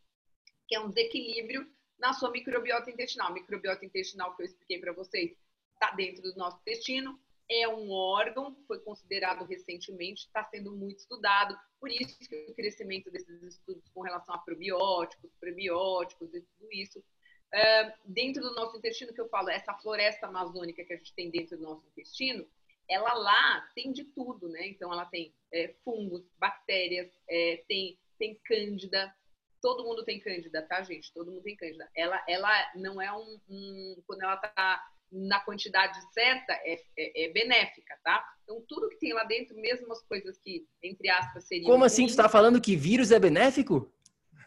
que é um desequilíbrio na sua microbiota intestinal. Microbiota intestinal que eu expliquei para vocês está dentro do nosso intestino, é um órgão, foi considerado recentemente, está sendo muito estudado, por isso que o crescimento desses estudos com relação a probióticos, prebióticos e tudo isso. Uh, dentro do nosso intestino, que eu falo, essa floresta amazônica que a gente tem dentro do nosso intestino, ela lá tem de tudo, né? Então, ela tem é, fungos, bactérias, é, tem, tem cândida, todo mundo tem cândida, tá, gente? Todo mundo tem cândida. Ela, ela não é um, um quando ela tá na quantidade certa, é, é, é, benéfica, tá? Então, tudo que tem lá dentro, mesmo as coisas que, entre aspas, seriam. Como assim? Tu está falando que vírus é benéfico?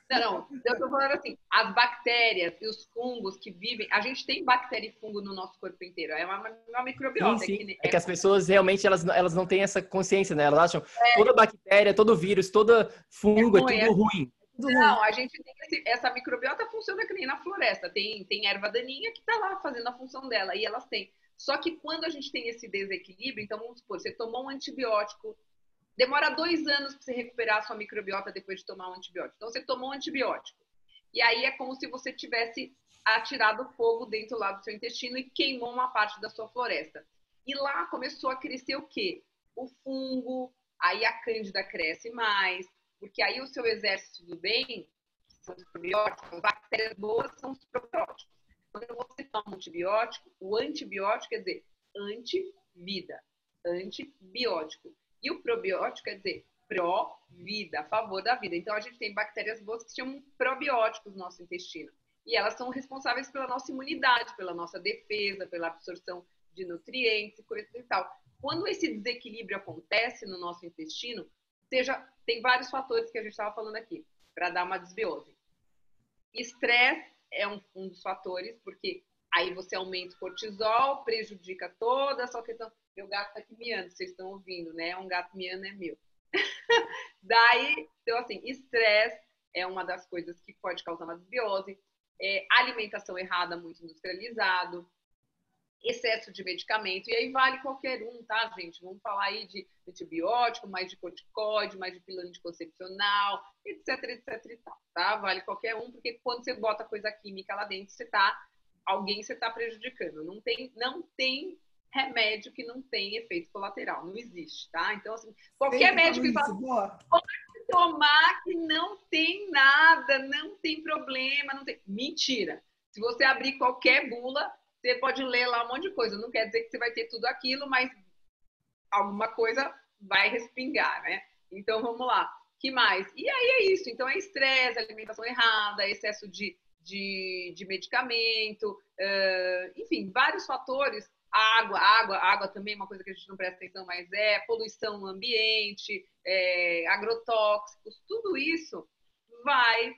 Não, não. Eu estou falando assim, as bactérias e os fungos que vivem. A gente tem bactéria e fungo no nosso corpo inteiro. É uma, uma microbiota. Sim, sim. É, que, é que as pessoas realmente elas, elas não têm essa consciência, né? Elas acham é. toda bactéria, todo vírus, todo fungo é, ruim, é tudo ruim. Não, a gente tem esse, essa microbiota funciona que nem na floresta. Tem, tem erva daninha que está lá fazendo a função dela e elas têm. Só que quando a gente tem esse desequilíbrio, então vamos supor, você tomou um antibiótico, demora dois anos para você recuperar a sua microbiota depois de tomar um antibiótico. Então você tomou um antibiótico. E aí é como se você tivesse atirado fogo dentro lá do seu intestino e queimou uma parte da sua floresta. E lá começou a crescer o quê? O fungo, aí a cândida cresce mais, porque aí o seu exército do bem, que são os probióticos, bactérias boas são os probióticos. Quando você toma um antibiótico, o antibiótico quer dizer anti-vida, antibiótico. E o probiótico quer dizer pró-vida, a favor da vida. Então a gente tem bactérias boas que se chamam probióticos no nosso intestino. E elas são responsáveis pela nossa imunidade, pela nossa defesa, pela absorção de nutrientes e coisas e tal. Quando esse desequilíbrio acontece no nosso intestino, seja, tem vários fatores que a gente estava falando aqui para dar uma desbiose. Estresse é um, um, dos fatores, porque aí você aumenta o cortisol, prejudica toda a sua questão. Meu gato está aqui miando, vocês estão ouvindo, né? Um gato miando é meu. Daí, então assim, estresse é uma das coisas que pode causar uma desbiose. É, alimentação errada, muito industrializado, excesso de medicamento, e aí vale qualquer um, tá, gente? Vamos falar aí de antibiótico, mais de corticoide, mais de pílula anticoncepcional, etc, etc e tal, tá? Vale qualquer um, porque quando você bota coisa química lá dentro, você tá, alguém você tá prejudicando. Não tem, não tem remédio que não tem efeito colateral, não existe, tá? Então, assim, qualquer médico que fala, pode tomar que não tem nada, não tem problema, não tem... Mentira! Se você abrir qualquer bula, você pode ler lá um monte de coisa. Não quer dizer que você vai ter tudo aquilo, mas alguma coisa vai respingar, né? Então vamos lá. que mais? E aí é isso. Então é estresse, alimentação errada, excesso de, de, de medicamento, uh, enfim, vários fatores. Água, água, água também é uma coisa que a gente não presta atenção, mas é poluição no ambiente, é, agrotóxicos, tudo isso vai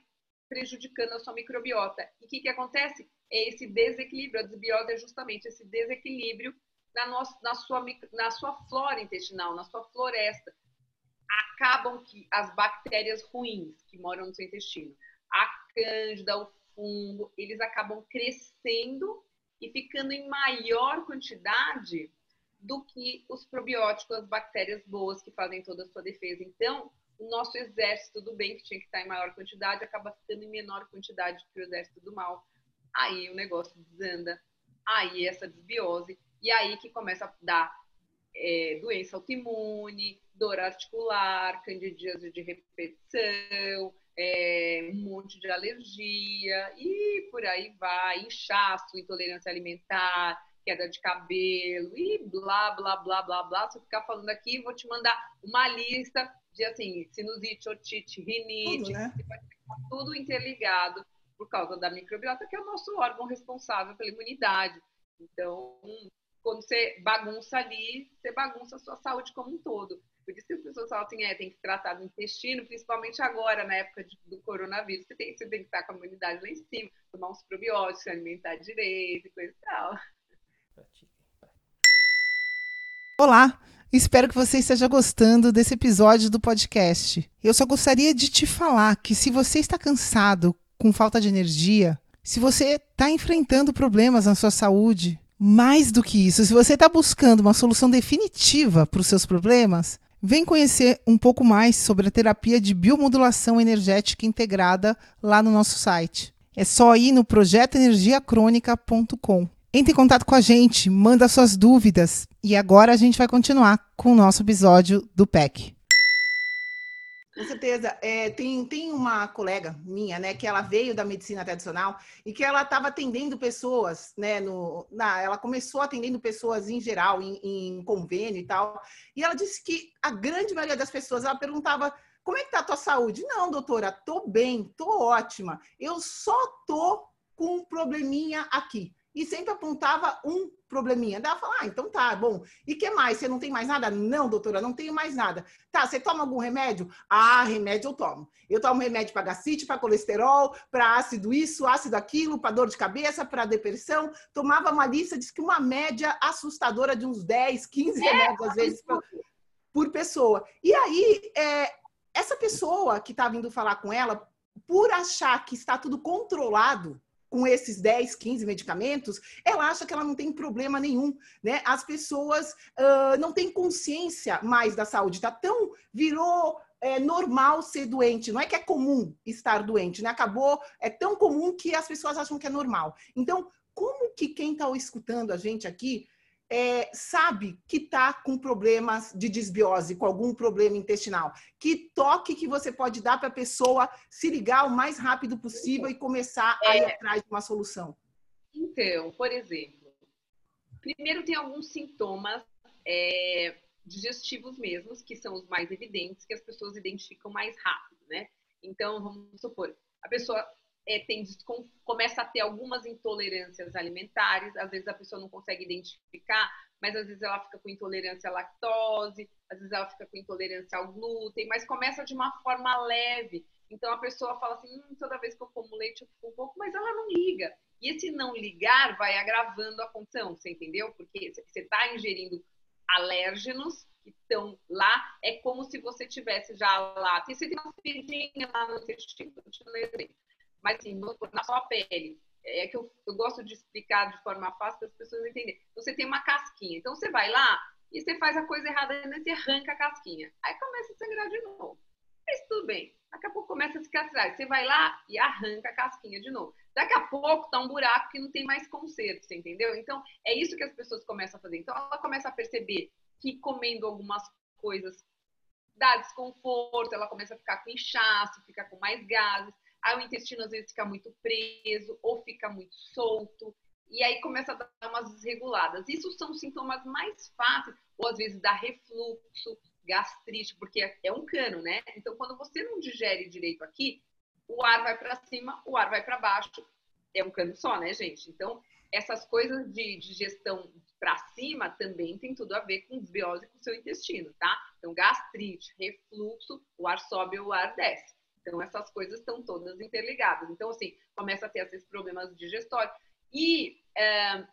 prejudicando a sua microbiota. E o que, que acontece? É esse desequilíbrio. A desbiose é justamente esse desequilíbrio na, nossa, na, sua, na sua flora intestinal, na sua floresta. Acabam que as bactérias ruins que moram no seu intestino, a cândida, o fungo, eles acabam crescendo e ficando em maior quantidade do que os probióticos, as bactérias boas que fazem toda a sua defesa. Então, o nosso exército do bem, que tinha que estar em maior quantidade, acaba ficando em menor quantidade que o exército do mal aí o negócio desanda, aí essa desbiose, e aí que começa a dar é, doença autoimune, dor articular, candidíase de repetição, é, um monte de alergia, e por aí vai, inchaço, intolerância alimentar, queda de cabelo, e blá, blá, blá, blá, blá. Se eu ficar falando aqui, vou te mandar uma lista de, assim, sinusite, otite, rinite, tudo, né? tudo interligado por causa da microbiota, que é o nosso órgão responsável pela imunidade. Então, quando você bagunça ali, você bagunça a sua saúde como um todo. Por isso que as pessoas falam assim, é, tem que tratar do intestino, principalmente agora, na época de, do coronavírus, você tem, você tem que estar com a imunidade lá em cima, tomar uns probióticos, se alimentar direito e coisa e tal. Olá, espero que você esteja gostando desse episódio do podcast. Eu só gostaria de te falar que se você está cansado, com falta de energia, se você está enfrentando problemas na sua saúde, mais do que isso, se você está buscando uma solução definitiva para os seus problemas, vem conhecer um pouco mais sobre a terapia de biomodulação energética integrada lá no nosso site. É só ir no projetoenergiacrônica.com. Entre em contato com a gente, manda suas dúvidas e agora a gente vai continuar com o nosso episódio do PEC. Com certeza. É, tem, tem uma colega minha, né, que ela veio da medicina tradicional e que ela estava atendendo pessoas, né, no, na, ela começou atendendo pessoas em geral, em, em, convênio e tal, e ela disse que a grande maioria das pessoas, ela perguntava, como é que tá a tua saúde? Não, doutora, tô bem, tô ótima, eu só tô com um probleminha aqui e sempre apontava um probleminha. Daí ela fala, ah, então tá, bom. E que mais? Você não tem mais nada? Não, doutora, não tenho mais nada. Tá, você toma algum remédio? Ah, remédio eu tomo. Eu tomo remédio para gastrite, para colesterol, para ácido isso, ácido aquilo, para dor de cabeça, para depressão. Tomava uma lista, diz que uma média assustadora de uns 10, 15 é, remédios, às vezes, por, por pessoa. E aí, é, essa pessoa que está vindo falar com ela, por achar que está tudo controlado, com esses 10, 15 medicamentos, ela acha que ela não tem problema nenhum, né? As pessoas uh, não têm consciência mais da saúde, tá tão virou é, normal ser doente, não é que é comum estar doente, né? Acabou, é tão comum que as pessoas acham que é normal. Então, como que quem está escutando a gente aqui é, sabe que está com problemas de desbiose, com algum problema intestinal? Que toque que você pode dar para a pessoa se ligar o mais rápido possível e começar a ir é. atrás de uma solução? Então, por exemplo, primeiro tem alguns sintomas é, digestivos mesmos, que são os mais evidentes, que as pessoas identificam mais rápido, né? Então, vamos supor, a pessoa é, tem, começa a ter algumas intolerâncias alimentares, às vezes a pessoa não consegue identificar, mas às vezes ela fica com intolerância à lactose, às vezes ela fica com intolerância ao glúten, mas começa de uma forma leve. Então a pessoa fala assim, hum, toda vez que eu como leite eu fico um pouco, mas ela não liga. E esse não ligar vai agravando a condição, você entendeu? Porque você está ingerindo alérgenos que estão lá, é como se você tivesse já lá, você tem uma feridinha lá no intestino, mas assim, na sua pele. É que eu, eu gosto de explicar de forma fácil para as pessoas entenderem. Você tem uma casquinha, então você vai lá e você faz a coisa errada, e você arranca a casquinha. Aí começa a sangrar de novo. Mas tudo bem. Daqui a pouco começa a cicatrizar. Você vai lá e arranca a casquinha de novo. Daqui a pouco tá um buraco que não tem mais conserto, você entendeu? Então, é isso que as pessoas começam a fazer. Então, ela começa a perceber que comendo algumas coisas dá desconforto, ela começa a ficar com inchaço, fica com mais gases. Aí o intestino às vezes fica muito preso ou fica muito solto. E aí começa a dar umas desreguladas. Isso são sintomas mais fáceis, ou às vezes dá refluxo, gastrite, porque é um cano, né? Então, quando você não digere direito aqui, o ar vai para cima, o ar vai para baixo. É um cano só, né, gente? Então, essas coisas de digestão para cima também tem tudo a ver com desbiose com o seu intestino, tá? Então, gastrite, refluxo, o ar sobe, o ar desce. Então, essas coisas estão todas interligadas. Então, assim, começa a ter esses problemas digestórios. E, é,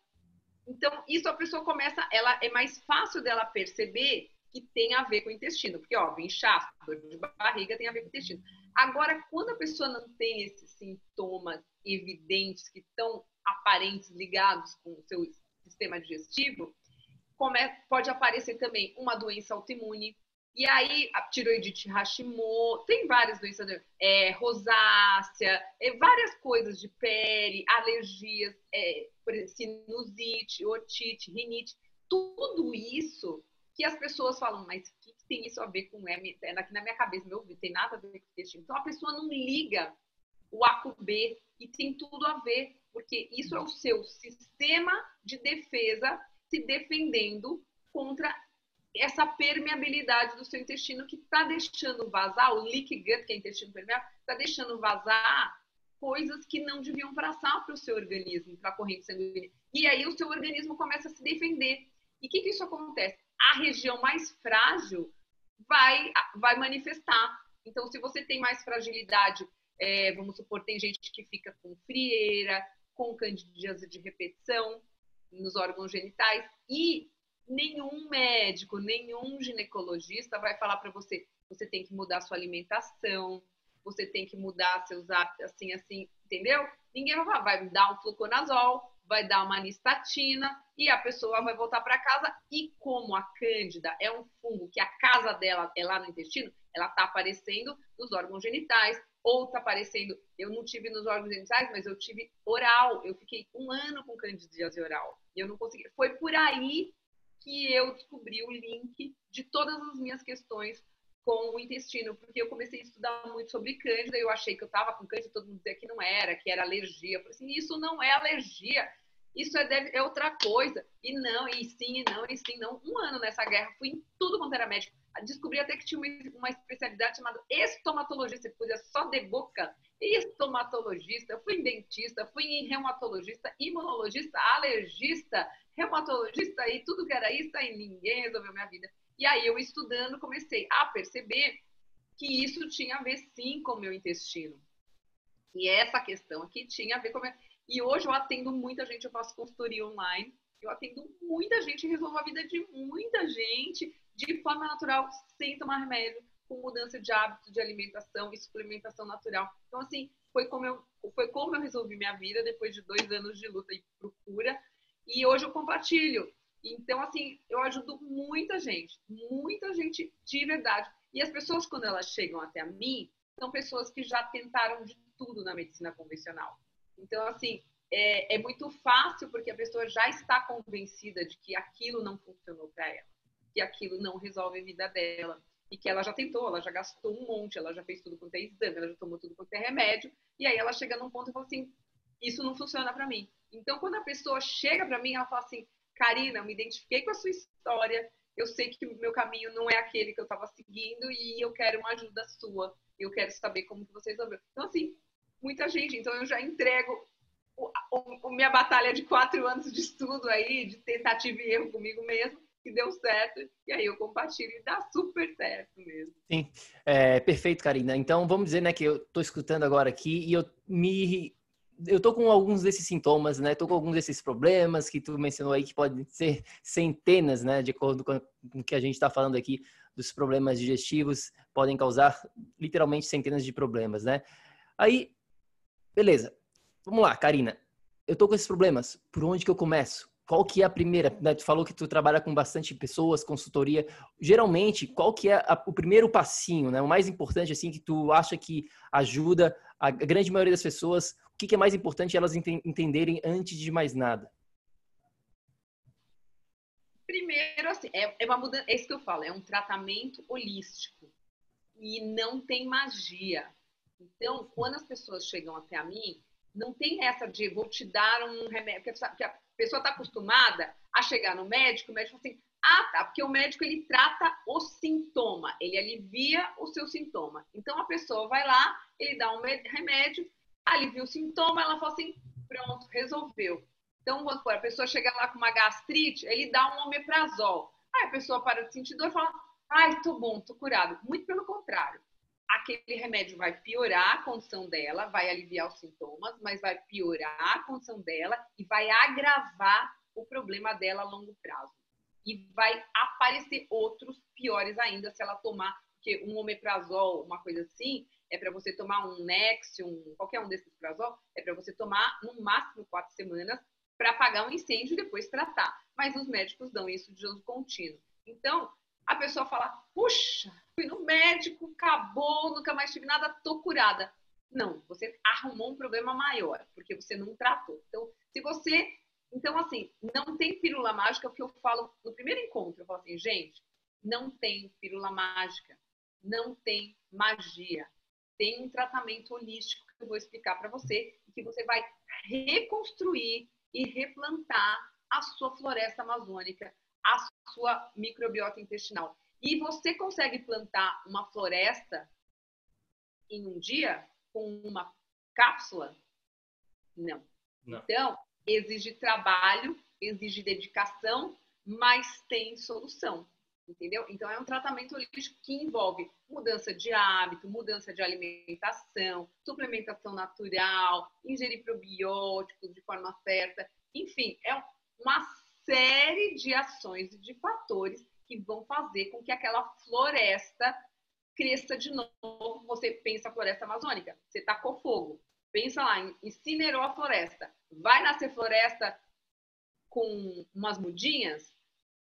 então, isso a pessoa começa, ela é mais fácil dela perceber que tem a ver com o intestino, porque, ó, inchaço, dor de barriga tem a ver com o intestino. Agora, quando a pessoa não tem esses sintomas evidentes que estão aparentes ligados com o seu sistema digestivo, pode aparecer também uma doença autoimune, e aí, a tiroidite Hashimoto, tem várias doenças, é, rosácea, é, várias coisas de pele, alergias, é, sinusite, otite, rinite, tudo isso que as pessoas falam, mas o que, tem isso a ver com é, é aqui na minha cabeça, meu ouvido, tem nada a ver com intestino. Então a pessoa não liga o A com B e tem tudo a ver, porque isso é o seu sistema de defesa se defendendo contra essa permeabilidade do seu intestino que está deixando vazar, o leak gut, que é intestino permeável, está deixando vazar coisas que não deviam passar para o seu organismo, para a corrente sanguínea. E aí o seu organismo começa a se defender. E o que, que isso acontece? A região mais frágil vai, vai manifestar. Então, se você tem mais fragilidade, é, vamos supor, tem gente que fica com frieira, com candidíase de repetição nos órgãos genitais, e nenhum médico, nenhum ginecologista vai falar para você, você tem que mudar sua alimentação, você tem que mudar seus hábitos, assim, assim, entendeu? Ninguém vai falar, vai dar um fluconazol, vai dar uma anistatina e a pessoa vai voltar para casa. E como a cândida é um fungo que a casa dela é lá no intestino, ela está aparecendo nos órgãos genitais ou está aparecendo. Eu não tive nos órgãos genitais, mas eu tive oral. Eu fiquei um ano com candidíase oral e eu não consegui. Foi por aí que eu descobri o link de todas as minhas questões com o intestino, porque eu comecei a estudar muito sobre cândida, eu achei que eu estava com cândida, todo mundo dizia que não era, que era alergia. Eu falei assim, isso não é alergia, isso é, deve, é outra coisa. E não, e sim, e não, e sim, não. Um ano nessa guerra, fui em tudo quanto era médico. Descobri até que tinha uma, especialidade chamada estomatologista, que fazia só de boca. Estomatologista, fui em dentista, fui em reumatologista, imunologista, alergista, reumatologista e tudo que era isso, aí ninguém resolveu minha vida. E aí eu estudando comecei a perceber que isso tinha a ver sim com o meu intestino. E essa questão aqui tinha a ver com. E hoje eu atendo muita gente, eu faço consultoria online, eu atendo muita gente, resolvo a vida de muita gente de forma natural, sem tomar remédio, com mudança de hábito de alimentação e suplementação natural. Então, assim, foi como eu, foi como eu resolvi minha vida depois de dois anos de luta e procura. E hoje eu compartilho. Então, assim, eu ajudo muita gente, muita gente de verdade. E as pessoas, quando elas chegam até mim, são pessoas que já tentaram de tudo na medicina convencional. Então, assim, é, é muito fácil porque a pessoa já está convencida de que aquilo não funcionou para ela, que aquilo não resolve a vida dela e que ela já tentou, ela já gastou um monte, ela já fez tudo quanto é exame, ela já tomou tudo quanto é remédio, e aí ela chega num ponto e fala assim: Isso não funciona para mim. Então, quando a pessoa chega para mim, ela fala assim: Karina, eu me identifiquei com a sua história, eu sei que o meu caminho não é aquele que eu estava seguindo e eu quero uma ajuda sua. Eu quero saber como que você resolveu. Então, assim, muita gente. Então, eu já entrego o, o, minha batalha de quatro anos de estudo aí, de tentativa e erro comigo mesmo, que deu certo. E aí eu compartilho e dá super certo mesmo. Sim, é, perfeito, Karina. Então, vamos dizer né, que eu estou escutando agora aqui e eu me eu tô com alguns desses sintomas, né? Tô com alguns desses problemas que tu mencionou aí que podem ser centenas, né? De acordo com o que a gente está falando aqui dos problemas digestivos, podem causar literalmente centenas de problemas, né? Aí, beleza. Vamos lá, Karina. Eu tô com esses problemas. Por onde que eu começo? Qual que é a primeira? Né? Tu falou que tu trabalha com bastante pessoas, consultoria. Geralmente, qual que é a, o primeiro passinho, né? O mais importante, assim, que tu acha que ajuda a grande maioria das pessoas o que, é mais importante elas entenderem antes de mais nada? Primeiro, assim, é, é uma mudança, é isso que eu falo, é um tratamento holístico e não tem magia. Então, quando as pessoas chegam até a mim, não tem essa de vou te dar um remédio, porque a pessoa está acostumada a chegar no médico, o médico fala assim, ah, tá, porque o médico ele trata o sintoma, ele alivia o seu sintoma. Então a pessoa vai lá, ele dá um remédio alivia o sintoma, ela fala assim, pronto, resolveu. Então, quando a pessoa chega lá com uma gastrite, ele dá um omeprazol. Aí a pessoa para de sentir dor e fala, ai, tô bom, tô curado. Muito pelo contrário. Aquele remédio vai piorar a condição dela, vai aliviar os sintomas, mas vai piorar a condição dela e vai agravar o problema dela a longo prazo. E vai aparecer outros piores ainda se ela tomar, porque um omeprazol, uma coisa assim, é para você tomar um Nexium, qualquer um desses prazol, é para você tomar no máximo quatro semanas para apagar um incêndio e depois tratar. Mas os médicos dão isso de uso contínuo. Então, a pessoa fala: puxa, fui no médico, acabou, nunca mais tive nada, tô curada. Não, você arrumou um problema maior, porque você não tratou. Então, se você. Então, assim, não tem pílula mágica, é o que eu falo no primeiro encontro. Eu falo assim, gente, não tem pílula mágica, não tem magia tem um tratamento holístico que eu vou explicar para você, que você vai reconstruir e replantar a sua floresta amazônica, a sua microbiota intestinal. E você consegue plantar uma floresta em um dia com uma cápsula? Não. Não. Então, exige trabalho, exige dedicação, mas tem solução entendeu? Então é um tratamento holístico que envolve mudança de hábito, mudança de alimentação, suplementação natural, ingerir probióticos de forma certa, enfim, é uma série de ações e de fatores que vão fazer com que aquela floresta cresça de novo. Você pensa floresta amazônica, você tacou fogo. Pensa lá, incinerou a floresta. Vai nascer floresta com umas mudinhas?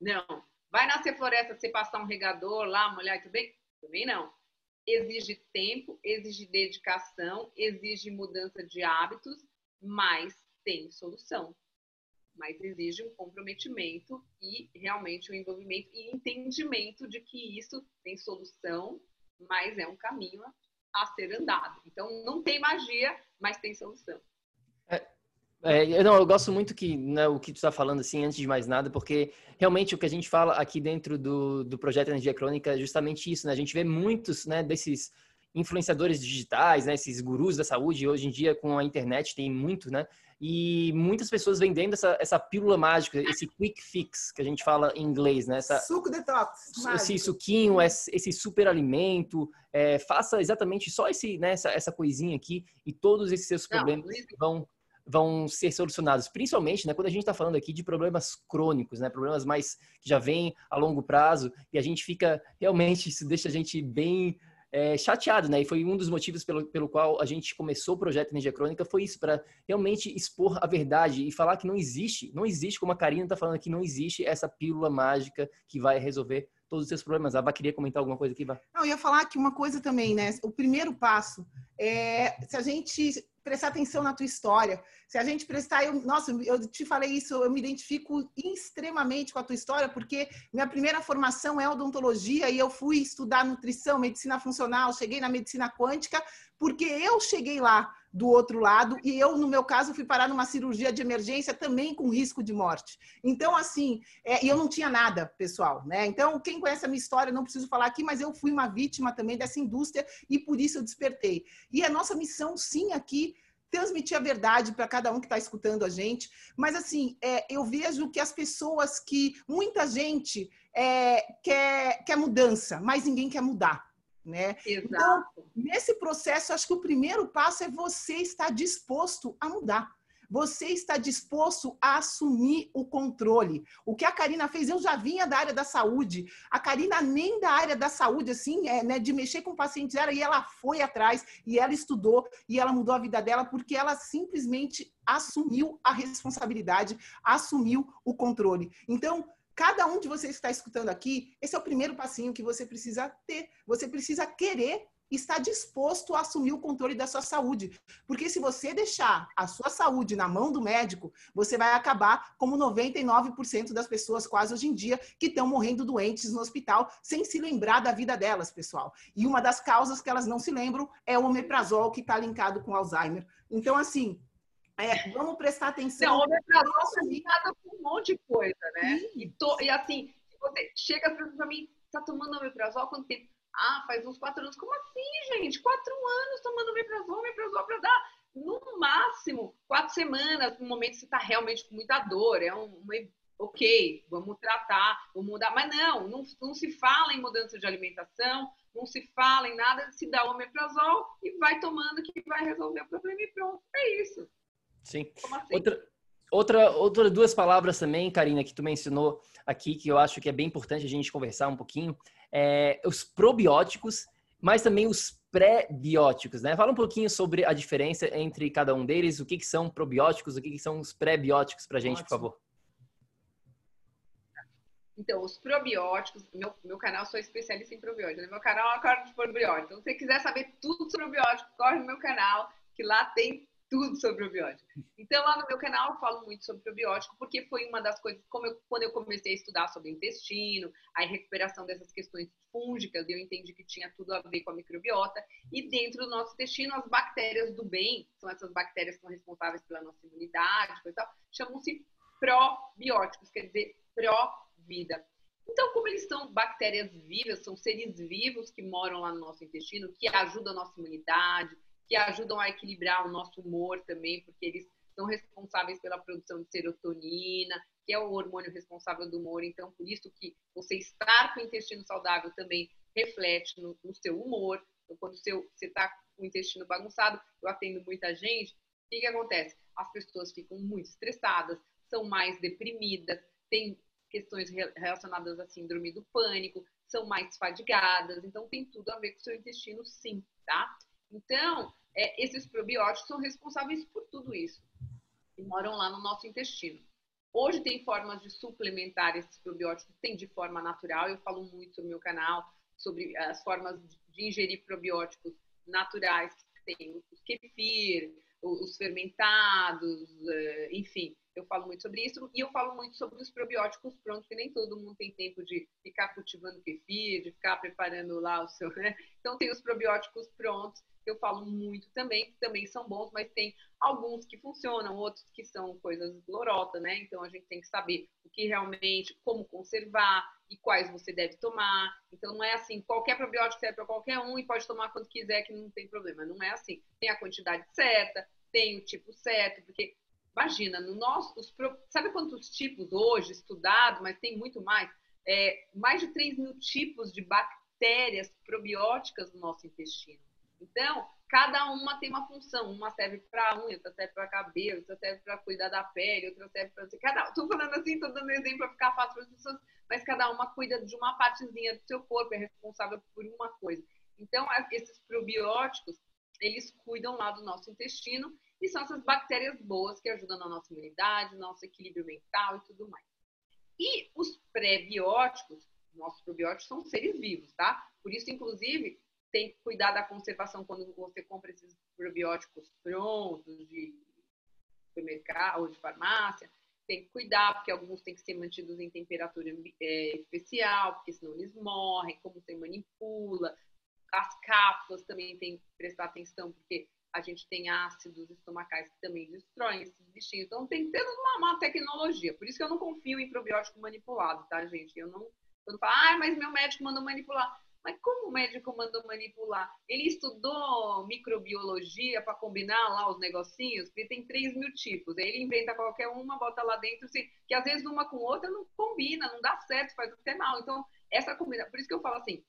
Não. Vai nascer floresta você passar um regador lá, molhar tudo bem? Também não. Exige tempo, exige dedicação, exige mudança de hábitos, mas tem solução. Mas exige um comprometimento e realmente um envolvimento e entendimento de que isso tem solução, mas é um caminho a ser andado. Então, não tem magia, mas tem solução. É, é, eu, não, eu gosto muito que né, o que tu está falando assim, antes de mais nada, porque realmente o que a gente fala aqui dentro do, do projeto Energia Crônica é justamente isso, né? A gente vê muitos né, desses influenciadores digitais, né, esses gurus da saúde, hoje em dia com a internet tem muito, né? E muitas pessoas vendendo essa, essa pílula mágica, esse quick fix que a gente fala em inglês, né? Essa, Suco detox. Mágico. Esse suquinho, esse super alimento, é, faça exatamente só esse, né, essa, essa coisinha aqui e todos esses seus problemas Não, vão vão ser solucionados, principalmente né, quando a gente está falando aqui de problemas crônicos, né, problemas mais que já vêm a longo prazo e a gente fica realmente isso deixa a gente bem é, chateado, né? E foi um dos motivos pelo, pelo qual a gente começou o projeto Energia Crônica, foi isso, para realmente expor a verdade e falar que não existe, não existe, como a Karina está falando aqui, não existe essa pílula mágica que vai resolver todos os seus problemas. A Vá queria comentar alguma coisa aqui, Vá? Não, eu ia falar que uma coisa também, né? O primeiro passo é se a gente prestar atenção na tua história. Se a gente prestar, eu, nossa, eu te falei isso, eu me identifico extremamente com a tua história, porque minha primeira formação é odontologia e eu fui estudar nutrição, medicina funcional, cheguei na medicina quântica, porque eu cheguei lá do outro lado e eu, no meu caso, fui parar numa cirurgia de emergência também com risco de morte. Então, assim, é, e eu não tinha nada, pessoal, né? Então, quem conhece a minha história, não preciso falar aqui, mas eu fui uma vítima também dessa indústria e por isso eu despertei. E a nossa missão, sim, aqui transmitir a verdade para cada um que está escutando a gente. Mas, assim, é, eu vejo que as pessoas que. Muita gente é, quer, quer mudança, mas ninguém quer mudar. Né? Então, nesse processo, acho que o primeiro passo é você estar disposto a mudar. Você está disposto a assumir o controle. O que a Karina fez, eu já vinha da área da saúde. A Karina nem da área da saúde, assim, é, né, de mexer com pacientes era, e ela foi atrás, e ela estudou, e ela mudou a vida dela, porque ela simplesmente assumiu a responsabilidade, assumiu o controle. Então, Cada um de vocês que está escutando aqui, esse é o primeiro passinho que você precisa ter. Você precisa querer estar disposto a assumir o controle da sua saúde. Porque se você deixar a sua saúde na mão do médico, você vai acabar como 99% das pessoas quase hoje em dia que estão morrendo doentes no hospital sem se lembrar da vida delas, pessoal. E uma das causas que elas não se lembram é o omeprazol que está linkado com Alzheimer. Então, assim, é, vamos prestar atenção. Não, o omeprazol está linkado com um monte de coisa, né? E, to, e, assim, você chega para mim, está tomando omeprazol há quanto tempo? Ah, faz uns quatro anos. Como assim, gente? Quatro anos tomando omeprazol, omeprazol para dar no máximo quatro semanas, no momento que você está realmente com muita dor. É um, uma, ok, vamos tratar, vamos mudar. Mas não, não, não se fala em mudança de alimentação, não se fala em nada, se dá omeprazol e vai tomando que vai resolver o problema e pronto. É isso. Sim. Assim? Outra, outra, outra duas palavras também, Karina, que tu mencionou aqui, que eu acho que é bem importante a gente conversar um pouquinho, é, os probióticos, mas também os pré-bióticos, né? Fala um pouquinho sobre a diferença entre cada um deles, o que, que são probióticos, o que, que são os pré-bióticos para a gente, Ótimo. por favor. Então, os probióticos, meu, meu canal sou especialista em probióticos, né? meu canal é uma corda de probióticos. Então, se você quiser saber tudo sobre probióticos, corre no meu canal, que lá tem tudo sobre probiótico. Então, lá no meu canal eu falo muito sobre probiótico, porque foi uma das coisas, como eu, quando eu comecei a estudar sobre intestino, a recuperação dessas questões fúngicas, eu entendi que tinha tudo a ver com a microbiota. E dentro do nosso intestino, as bactérias do bem, são essas bactérias que são responsáveis pela nossa imunidade, chamam-se probióticos, quer dizer, pró-vida. Então, como eles são bactérias vivas, são seres vivos que moram lá no nosso intestino, que ajudam a nossa imunidade, que ajudam a equilibrar o nosso humor também, porque eles são responsáveis pela produção de serotonina, que é o hormônio responsável do humor. Então, por isso que você estar com o intestino saudável também reflete no, no seu humor. Então, quando seu, você está com o intestino bagunçado, eu atendo muita gente, o que, que acontece? As pessoas ficam muito estressadas, são mais deprimidas, têm questões relacionadas à síndrome do pânico, são mais fadigadas, então tem tudo a ver com o seu intestino, sim, tá? Então, é, esses probióticos são responsáveis por tudo isso e moram lá no nosso intestino. Hoje tem formas de suplementar esses probióticos, tem de forma natural, eu falo muito no meu canal sobre as formas de ingerir probióticos naturais, tem os kefir, os fermentados, eh, enfim, eu falo muito sobre isso e eu falo muito sobre os probióticos prontos, que nem todo mundo tem tempo de ficar cultivando kefir, de ficar preparando lá o seu, né? Então tem os probióticos prontos eu falo muito também, que também são bons, mas tem alguns que funcionam, outros que são coisas lorota, né? Então a gente tem que saber o que realmente, como conservar e quais você deve tomar. Então não é assim, qualquer probiótico serve para qualquer um e pode tomar quando quiser, que não tem problema. Não é assim. Tem a quantidade certa, tem o tipo certo, porque imagina, no nosso, os, sabe quantos tipos hoje estudado, mas tem muito mais? É, mais de 3 mil tipos de bactérias probióticas no nosso intestino. Então, cada uma tem uma função. Uma serve para unha, outra serve para cabelo, outra serve para cuidar da pele, outra serve para. Cada... Tô falando assim, tô dando exemplo para ficar fácil para as pessoas, mas cada uma cuida de uma partezinha do seu corpo, é responsável por uma coisa. Então, esses probióticos, eles cuidam lá do nosso intestino e são essas bactérias boas que ajudam na nossa imunidade, no nosso equilíbrio mental e tudo mais. E os pré-bióticos, nossos probióticos são seres vivos, tá? Por isso, inclusive, tem que cuidar da conservação quando você compra esses probióticos prontos de supermercado ou de farmácia. Tem que cuidar, porque alguns têm que ser mantidos em temperatura é, especial, porque senão eles morrem, como você manipula. As cápsulas também tem que prestar atenção, porque a gente tem ácidos estomacais que também destroem esses bichinhos. Então tem ter uma, uma tecnologia. Por isso que eu não confio em probiótico manipulado, tá, gente? Eu não. Quando falo, ah, mas meu médico mandou manipular. Mas como o médico mandou manipular? Ele estudou microbiologia para combinar lá os negocinhos, porque tem 3 mil tipos. Aí ele inventa qualquer uma, bota lá dentro, assim, que às vezes uma com outra não combina, não dá certo, faz até mal. Então, essa combina. Por isso que eu falo assim,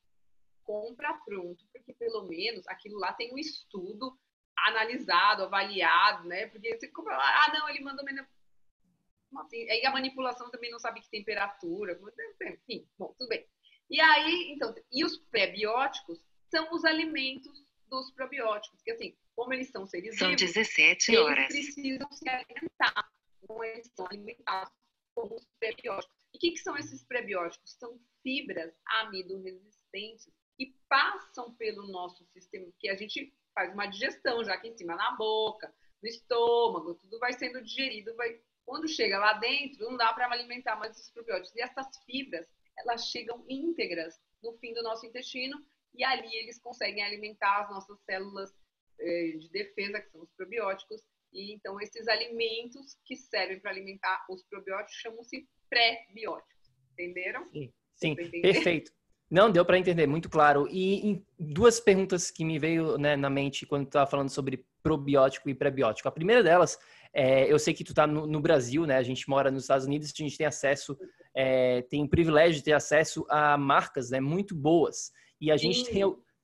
compra pronto, porque pelo menos aquilo lá tem um estudo analisado, avaliado, né? Porque você compra lá, ah, não, ele mandou assim, aí a manipulação também não sabe que temperatura, enfim, bom, tudo bem. E aí, então, e os pré-bióticos são os alimentos dos probióticos, que assim, como eles são seres são vivos, 17 horas. eles precisam se alimentar, então eles são alimentados com os prebióticos. E o que, que são esses prebióticos? São fibras amido-resistentes que passam pelo nosso sistema, que a gente faz uma digestão já aqui em cima, na boca, no estômago, tudo vai sendo digerido, vai... quando chega lá dentro, não dá para alimentar mais os probióticos. E essas fibras elas chegam íntegras no fim do nosso intestino e ali eles conseguem alimentar as nossas células eh, de defesa, que são os probióticos. E então esses alimentos que servem para alimentar os probióticos chamam-se pré-bióticos. Entenderam? Sim, sim perfeito. Não, deu para entender, muito claro. E duas perguntas que me veio né, na mente quando estava falando sobre probiótico e pré-biótico. A primeira delas, é, eu sei que tu está no, no, Brasil, né? A gente mora nos Estados Unidos, a gente tem acesso é, tem o privilégio de ter acesso a marcas né, muito boas. E a gente, tem,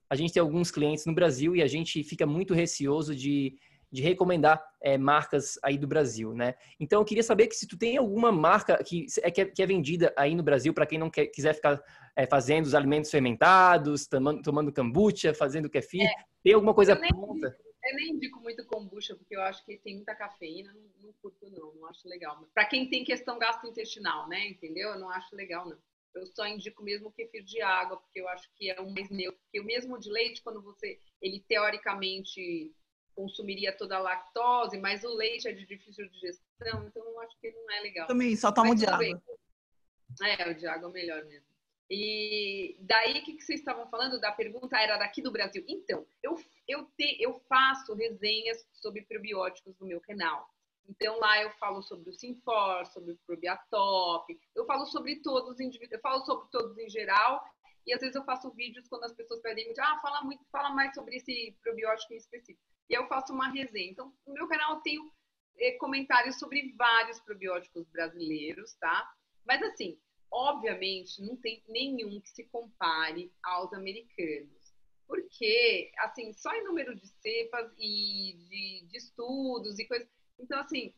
a gente tem alguns clientes no Brasil e a gente fica muito receoso de, de recomendar é, marcas aí do Brasil, né? Então eu queria saber que se tu tem alguma marca que é, que é, é vendida aí no Brasil para quem não quer, quiser ficar é, fazendo os alimentos fermentados, tomando, tomando kombucha, fazendo kefir, é. tem alguma coisa pronta? Eu nem indico muito kombucha, porque eu acho que tem muita cafeína, não, não curto não, não acho legal. Para quem tem questão gastrointestinal, né, entendeu? Eu não acho legal não. Eu só indico mesmo o kefir de água, porque eu acho que é o mais neutro. Porque o mesmo de leite, quando você, ele teoricamente consumiria toda a lactose, mas o leite é de difícil digestão, então eu acho que não é legal. Também, só tomo de água. É, o de água é melhor mesmo. E daí, o que, que vocês estavam falando da pergunta era daqui do Brasil. Então, eu, eu, te, eu faço resenhas sobre probióticos no meu canal. Então, lá eu falo sobre o Sinfor, sobre o Probiatop, eu falo sobre todos eu falo sobre todos em geral, e às vezes eu faço vídeos quando as pessoas pedem muito, ah, fala, muito, fala mais sobre esse probiótico em específico. E eu faço uma resenha. Então, no meu canal eu tenho eh, comentários sobre vários probióticos brasileiros, tá? Mas assim, obviamente, não tem nenhum que se compare aos americanos. Porque, assim, só em número de cepas e de, de estudos e coisas. Então, assim,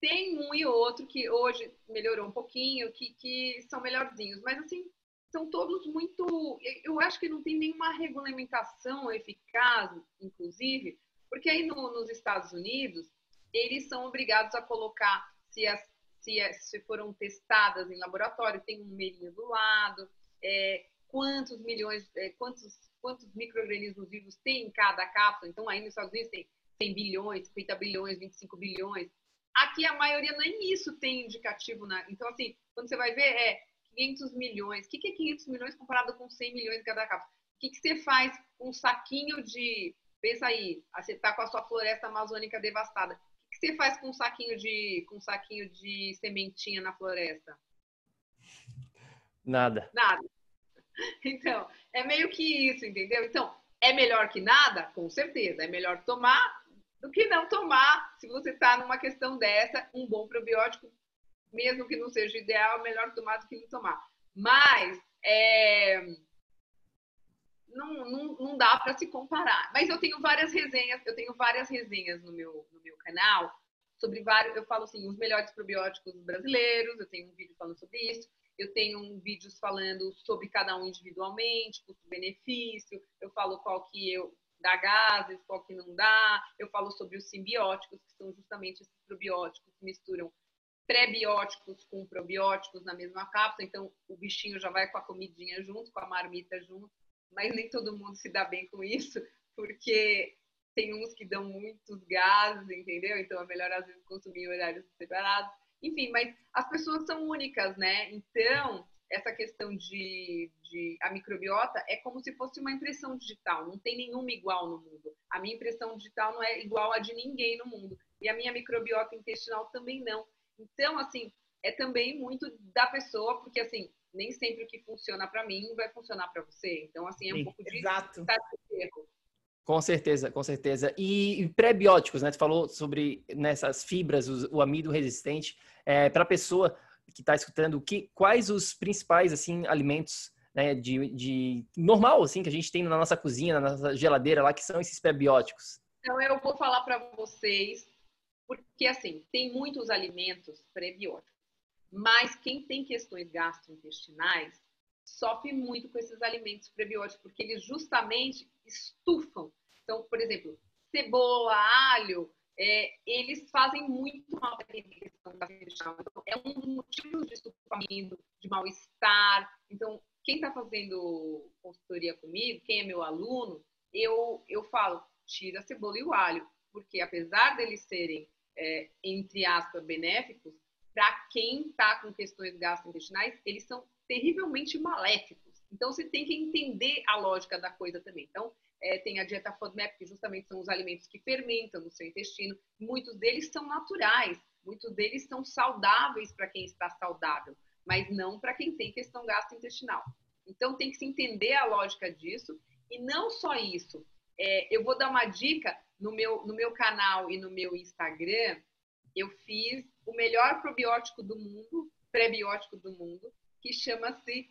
tem um e outro que hoje melhorou um pouquinho, que, que são melhorzinhos, mas assim, são todos muito. Eu acho que não tem nenhuma regulamentação eficaz, inclusive, porque aí no, nos Estados Unidos, eles são obrigados a colocar se, as, se, se foram testadas em laboratório, tem um meirinho do lado, é, quantos milhões, é, quantos, quantos micro-organismos vivos tem em cada cápsula. Então, aí nos Estados Unidos tem 100 bilhões, 50 bilhões, 25 bilhões. Aqui a maioria nem isso tem indicativo. Na... Então, assim, quando você vai ver, é 500 milhões. O que é 500 milhões comparado com 100 milhões em cada cápsula? O que, que você faz com um saquinho de. Pensa aí, você está com a sua floresta amazônica devastada. O que, que você faz com um saquinho de, com um saquinho de sementinha na floresta? Nada. Nada. Então, é meio que isso, entendeu? Então, é melhor que nada? Com certeza. É melhor tomar do que não tomar, se você está numa questão dessa, um bom probiótico, mesmo que não seja ideal, é melhor tomar do que não tomar. Mas é, não, não, não dá para se comparar. Mas eu tenho várias resenhas, eu tenho várias resenhas no meu, no meu canal sobre vários, eu falo assim, os melhores probióticos brasileiros, eu tenho um vídeo falando sobre isso, eu tenho vídeos falando sobre cada um individualmente, custo-benefício, eu falo qual que eu dá gases, qual que não dá. Eu falo sobre os simbióticos, que são justamente esses probióticos que misturam pré-bióticos com probióticos na mesma cápsula. Então, o bichinho já vai com a comidinha junto, com a marmita junto. Mas nem todo mundo se dá bem com isso, porque tem uns que dão muitos gases, entendeu? Então, é melhor às vezes consumir em horários separados. Enfim, mas as pessoas são únicas, né? Então, essa questão de, de, a microbiota é como se fosse uma impressão digital, não tem nenhuma igual no mundo. A minha impressão digital não é igual a de ninguém no mundo e a minha microbiota intestinal também não. Então, assim, é também muito da pessoa, porque assim, nem sempre o que funciona para mim vai funcionar para você. Então, assim, é um Sim, pouco de exato. erro. Com certeza, com certeza. E, e pré-bióticos, né? Tu falou sobre nessas fibras, o, o amido resistente. É, para a pessoa, que está escutando, que, quais os principais assim alimentos né, de, de normal assim que a gente tem na nossa cozinha, na nossa geladeira lá, que são esses prebióticos? Então eu vou falar para vocês, porque assim tem muitos alimentos prebióticos, mas quem tem questões gastrointestinais sofre muito com esses alimentos prebióticos, porque eles justamente estufam. Então, por exemplo, cebola, alho, é, eles fazem muito mal para a questão da intestinal. Então, é um dos motivos de estufamento, de mal-estar. Então, quem está fazendo consultoria comigo, quem é meu aluno, eu, eu falo, tira a cebola e o alho, porque apesar deles serem, é, entre aspas, benéficos, para quem está com questões gastrointestinais, eles são terrivelmente maléficos. Então, você tem que entender a lógica da coisa também. Então, é, tem a dieta FODMAP, que justamente são os alimentos que fermentam no seu intestino. Muitos deles são naturais, muitos deles são saudáveis para quem está saudável, mas não para quem tem questão gastrointestinal. Então tem que se entender a lógica disso e não só isso. É, eu vou dar uma dica no meu, no meu canal e no meu Instagram. Eu fiz o melhor probiótico do mundo, pré-biótico do mundo, que chama-se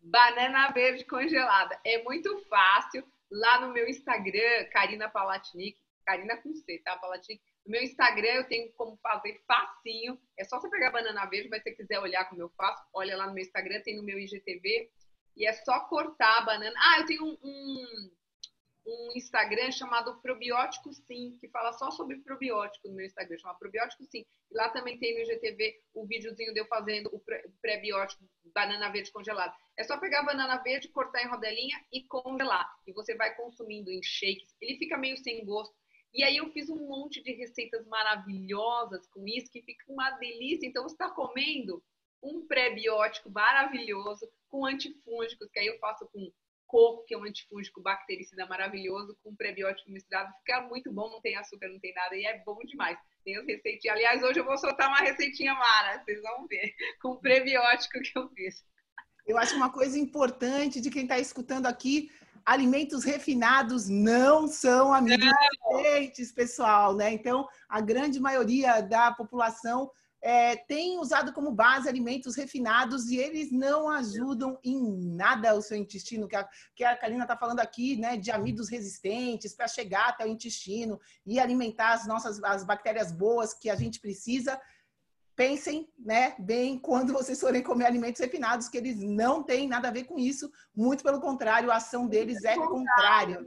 banana verde congelada. É muito fácil lá no meu Instagram, Karina Palatnik, Karina com C, tá? Palatnik. No meu Instagram eu tenho como fazer facinho. É só você pegar banana verde, mas se você quiser olhar como eu faço, olha lá no meu Instagram, tem no meu IGTV. E é só cortar a banana. Ah, eu tenho um, um, um Instagram chamado Probiótico Sim, que fala só sobre probiótico no meu Instagram, chama Probiótico Sim. E lá também tem no IGTV o videozinho de eu fazendo o pré-biótico banana verde congelada. É só pegar a banana verde, cortar em rodelinha e congelar. E você vai consumindo em shakes. Ele fica meio sem gosto. E aí eu fiz um monte de receitas maravilhosas com isso, que fica uma delícia. Então você está comendo um pré-biótico maravilhoso com antifúngicos, que aí eu faço com coco, que é um antifúngico bactericida maravilhoso, com prebiótico misturado. Fica muito bom, não tem açúcar, não tem nada, e é bom demais. Tem as receitinhas. Aliás, hoje eu vou soltar uma receitinha mara, vocês vão ver, com prebiótico que eu fiz. Eu acho uma coisa importante de quem está escutando aqui, alimentos refinados não são amigos recentes, pessoal, né? Então, a grande maioria da população é, tem usado como base alimentos refinados e eles não ajudam em nada o seu intestino, que a, que a Karina está falando aqui, né, de amidos resistentes para chegar até o intestino e alimentar as nossas as bactérias boas que a gente precisa. pensem né, bem quando vocês forem comer alimentos refinados, que eles não têm nada a ver com isso. Muito pelo contrário, a ação deles é contrária.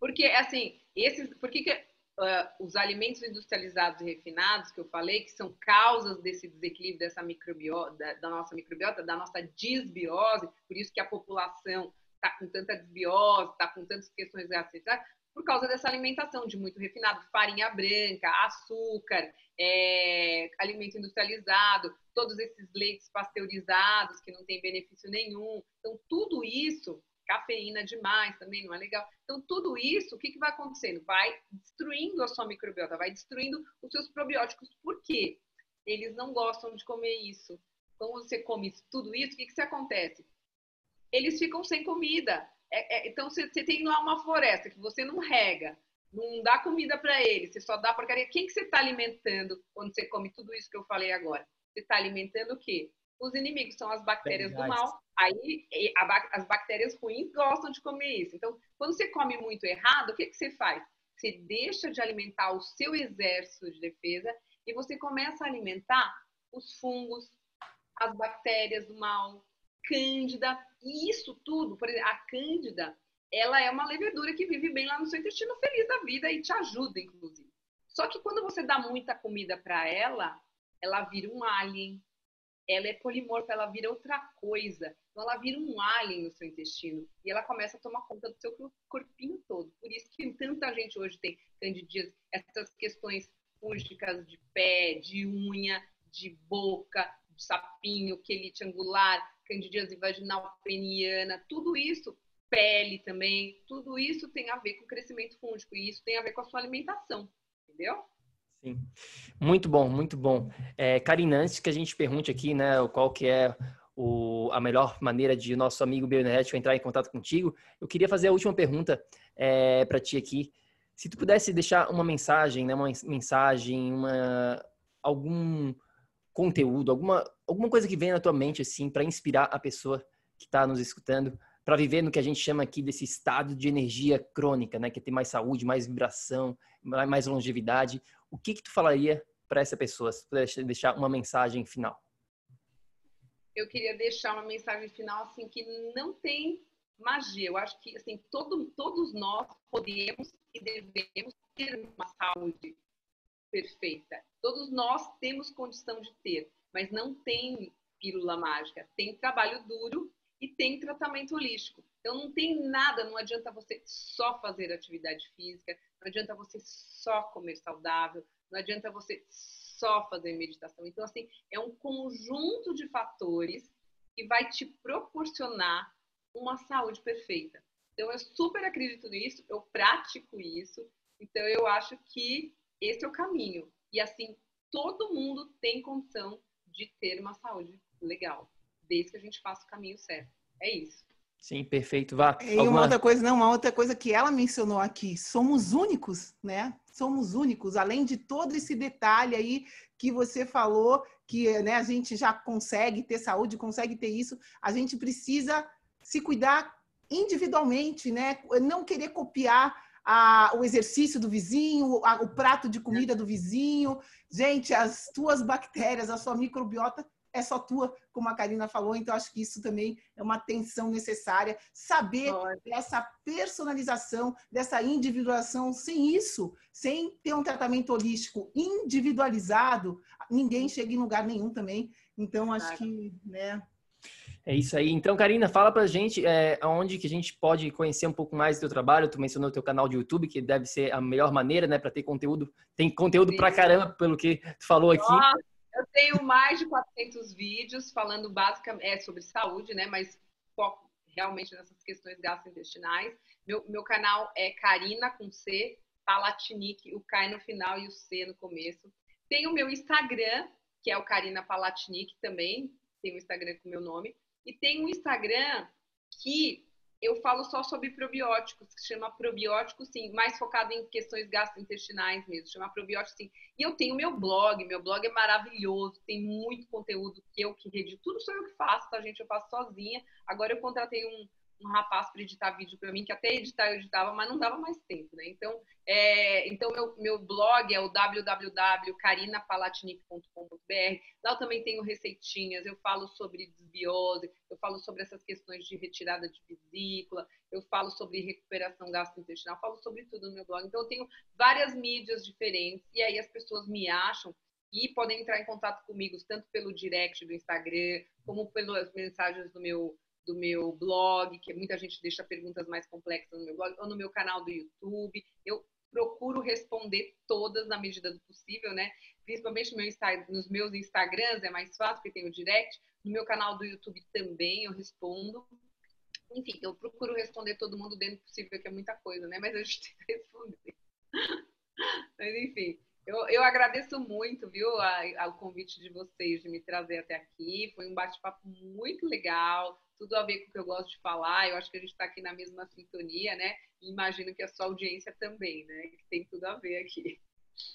Porque, assim, esses, por que, que uh, os alimentos industrializados e refinados, que eu falei, que são causas desse desequilíbrio dessa microbiota, da, da nossa microbiota, da nossa disbiose, por isso que a população está com tanta desbiose, está com tantas questões gastrointestinais, por causa dessa alimentação de muito refinado, farinha branca, açúcar, é, alimento industrializado, todos esses leites pasteurizados que não têm benefício nenhum. Então, tudo isso, cafeína demais também não é legal. Então, tudo isso, o que, que vai acontecendo? Vai destruindo a sua microbiota, vai destruindo os seus probióticos. Por quê? Eles não gostam de comer isso. Quando você come tudo isso, o que, que, que acontece? Eles ficam sem comida é, é, então, você, tem lá uma floresta que você não rega, não dá comida para ele, você só dá porcaria. Quem que você está alimentando quando você come tudo isso que eu falei agora? Você está alimentando o quê? Os inimigos são as bactérias do mal. Aí a, as bactérias ruins gostam de comer isso. Então, quando você come muito errado, o que, que você faz? Você deixa de alimentar o seu exército de defesa e você começa a alimentar os fungos, as bactérias do mal, cândida. E isso tudo, por exemplo, a cândida, ela é uma levedura que vive bem lá no seu intestino, feliz da vida e te ajuda, inclusive. Só que quando você dá muita comida para ela, ela vira um alien. Ela é polimorfa, ela vira outra coisa. Então ela vira um alien no seu intestino e ela começa a tomar conta do seu corpinho todo. Por isso que tanta gente hoje tem candidíase, essas questões fúngicas de pé, de unha, de boca, de sapinho, quelite angular, candidíase vaginal peniana, tudo isso, pele também, tudo isso tem a ver com o crescimento fúngico e isso tem a ver com a sua alimentação, entendeu? Sim, muito bom, muito bom. É, Karina, antes que a gente pergunte aqui, né, qual que é o, a melhor maneira de nosso amigo bioenergético entrar em contato contigo, eu queria fazer a última pergunta é, para ti aqui. Se tu pudesse deixar uma mensagem, né, uma mensagem, uma, algum conteúdo, alguma, alguma coisa que venha na tua mente, assim, para inspirar a pessoa que está nos escutando, para viver no que a gente chama aqui desse estado de energia crônica, né? Que é ter mais saúde, mais vibração, mais longevidade. O que que tu falaria para essa pessoa? Se pudesse deixar uma mensagem final. Eu queria deixar uma mensagem final, assim, que não tem magia. Eu acho que, assim, todo, todos nós podemos e devemos ter uma saúde perfeita. Todos nós temos condição de ter, mas não tem pílula mágica. Tem trabalho duro e tem tratamento holístico. Então não tem nada, não adianta você só fazer atividade física, não adianta você só comer saudável, não adianta você só fazer meditação. Então assim, é um conjunto de fatores que vai te proporcionar uma saúde perfeita. Então eu super acredito nisso, eu pratico isso. Então eu acho que esse é o caminho. E assim, todo mundo tem condição de ter uma saúde legal, desde que a gente faça o caminho certo. É isso. Sim, perfeito. Vá. E alguma... uma outra coisa, não, uma outra coisa que ela mencionou aqui, somos únicos, né? Somos únicos, além de todo esse detalhe aí que você falou, que né, a gente já consegue ter saúde, consegue ter isso, a gente precisa se cuidar individualmente, né? Não querer copiar a, o exercício do vizinho, a, o prato de comida do vizinho. Gente, as tuas bactérias, a sua microbiota é só tua, como a Karina falou, então acho que isso também é uma atenção necessária. Saber dessa personalização, dessa individuação, sem isso, sem ter um tratamento holístico individualizado, ninguém chega em lugar nenhum também. Então, acho que, né, é isso aí. Então, Karina, fala pra gente é, onde que a gente pode conhecer um pouco mais do teu trabalho. Tu mencionou o teu canal de YouTube, que deve ser a melhor maneira, né, para ter conteúdo. Tem conteúdo Sim. pra caramba, pelo que tu falou aqui. Nossa, eu tenho mais de 400 vídeos falando basicamente é, sobre saúde, né, mas foco realmente nessas questões gastrointestinais. Meu, meu canal é Karina com C, Palatinic, o K no final e o C no começo. Tem o meu Instagram, que é o Karina Palatinic também, tem o Instagram com o meu nome. E tem um Instagram que eu falo só sobre probióticos, que chama Probiótico Sim, mais focado em questões gastrointestinais mesmo, chama Probiótico Sim. E eu tenho meu blog, meu blog é maravilhoso, tem muito conteúdo que eu que redigo, tudo sou eu que faço, tá, gente? Eu faço sozinha. Agora eu contratei um, um rapaz para editar vídeo para mim, que até editar eu editava, mas não dava mais tempo, né? Então, é, então meu, meu blog é o www.carinapalatinic.com.br. Lá eu também tenho receitinhas, eu falo sobre desbiose, eu falo sobre essas questões de retirada de vesícula, eu falo sobre recuperação gastrointestinal, falo sobre tudo no meu blog. Então, eu tenho várias mídias diferentes, e aí as pessoas me acham e podem entrar em contato comigo tanto pelo direct do Instagram, como pelas mensagens do meu do meu blog, que muita gente deixa perguntas mais complexas no meu blog, ou no meu canal do YouTube. Eu procuro responder todas na medida do possível, né? Principalmente no meu, nos meus Instagrams é mais fácil, porque tem o direct. No meu canal do YouTube também eu respondo. Enfim, eu procuro responder todo mundo dentro do possível, que é muita coisa, né? Mas a gente tem que responder. Mas enfim, eu, eu agradeço muito, viu, ao convite de vocês de me trazer até aqui. Foi um bate-papo muito legal, tudo a ver com o que eu gosto de falar. Eu acho que a gente está aqui na mesma sintonia, né? E imagino que a sua audiência também, né? Que tem tudo a ver aqui.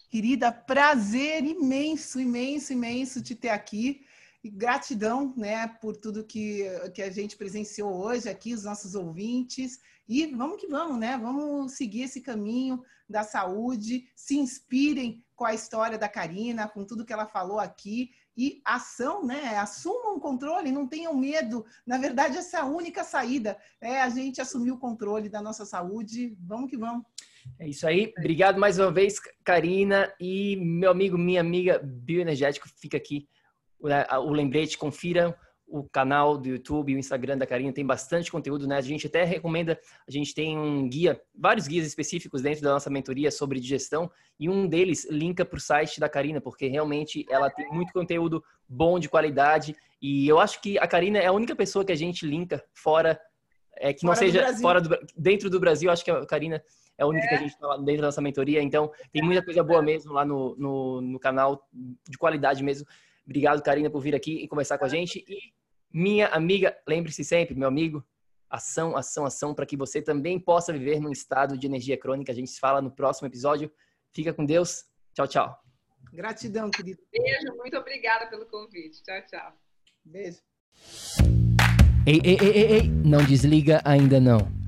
Querida, prazer imenso, imenso, imenso te ter aqui. E gratidão, né, por tudo que, que a gente presenciou hoje aqui, os nossos ouvintes. E vamos que vamos, né? Vamos seguir esse caminho da saúde, se inspirem com a história da Karina, com tudo que ela falou aqui. E ação, né? Assumam o controle, não tenham medo. Na verdade, essa é a única saída. É a gente assumir o controle da nossa saúde. Vamos que vamos. É isso aí. Obrigado mais uma vez, Karina. E meu amigo, minha amiga bioenergético, fica aqui o lembrete, confiram o canal do YouTube e o Instagram da Karina tem bastante conteúdo, né? A gente até recomenda, a gente tem um guia, vários guias específicos dentro da nossa mentoria sobre digestão e um deles linka para o site da Karina, porque realmente ela tem muito conteúdo bom de qualidade e eu acho que a Karina é a única pessoa que a gente linka fora, é, que não fora seja fora do dentro do Brasil, acho que a Karina é a única é. que a gente está dentro da nossa mentoria, então tem muita coisa boa mesmo lá no, no, no canal, de qualidade mesmo. Obrigado, Karina, por vir aqui e conversar com a gente. E minha amiga, lembre-se sempre, meu amigo, ação, ação, ação, para que você também possa viver num estado de energia crônica. A gente se fala no próximo episódio. Fica com Deus. Tchau, tchau. Gratidão, querido. Beijo, muito obrigada pelo convite. Tchau, tchau. Beijo. Ei, ei, ei, ei, ei, não desliga ainda não.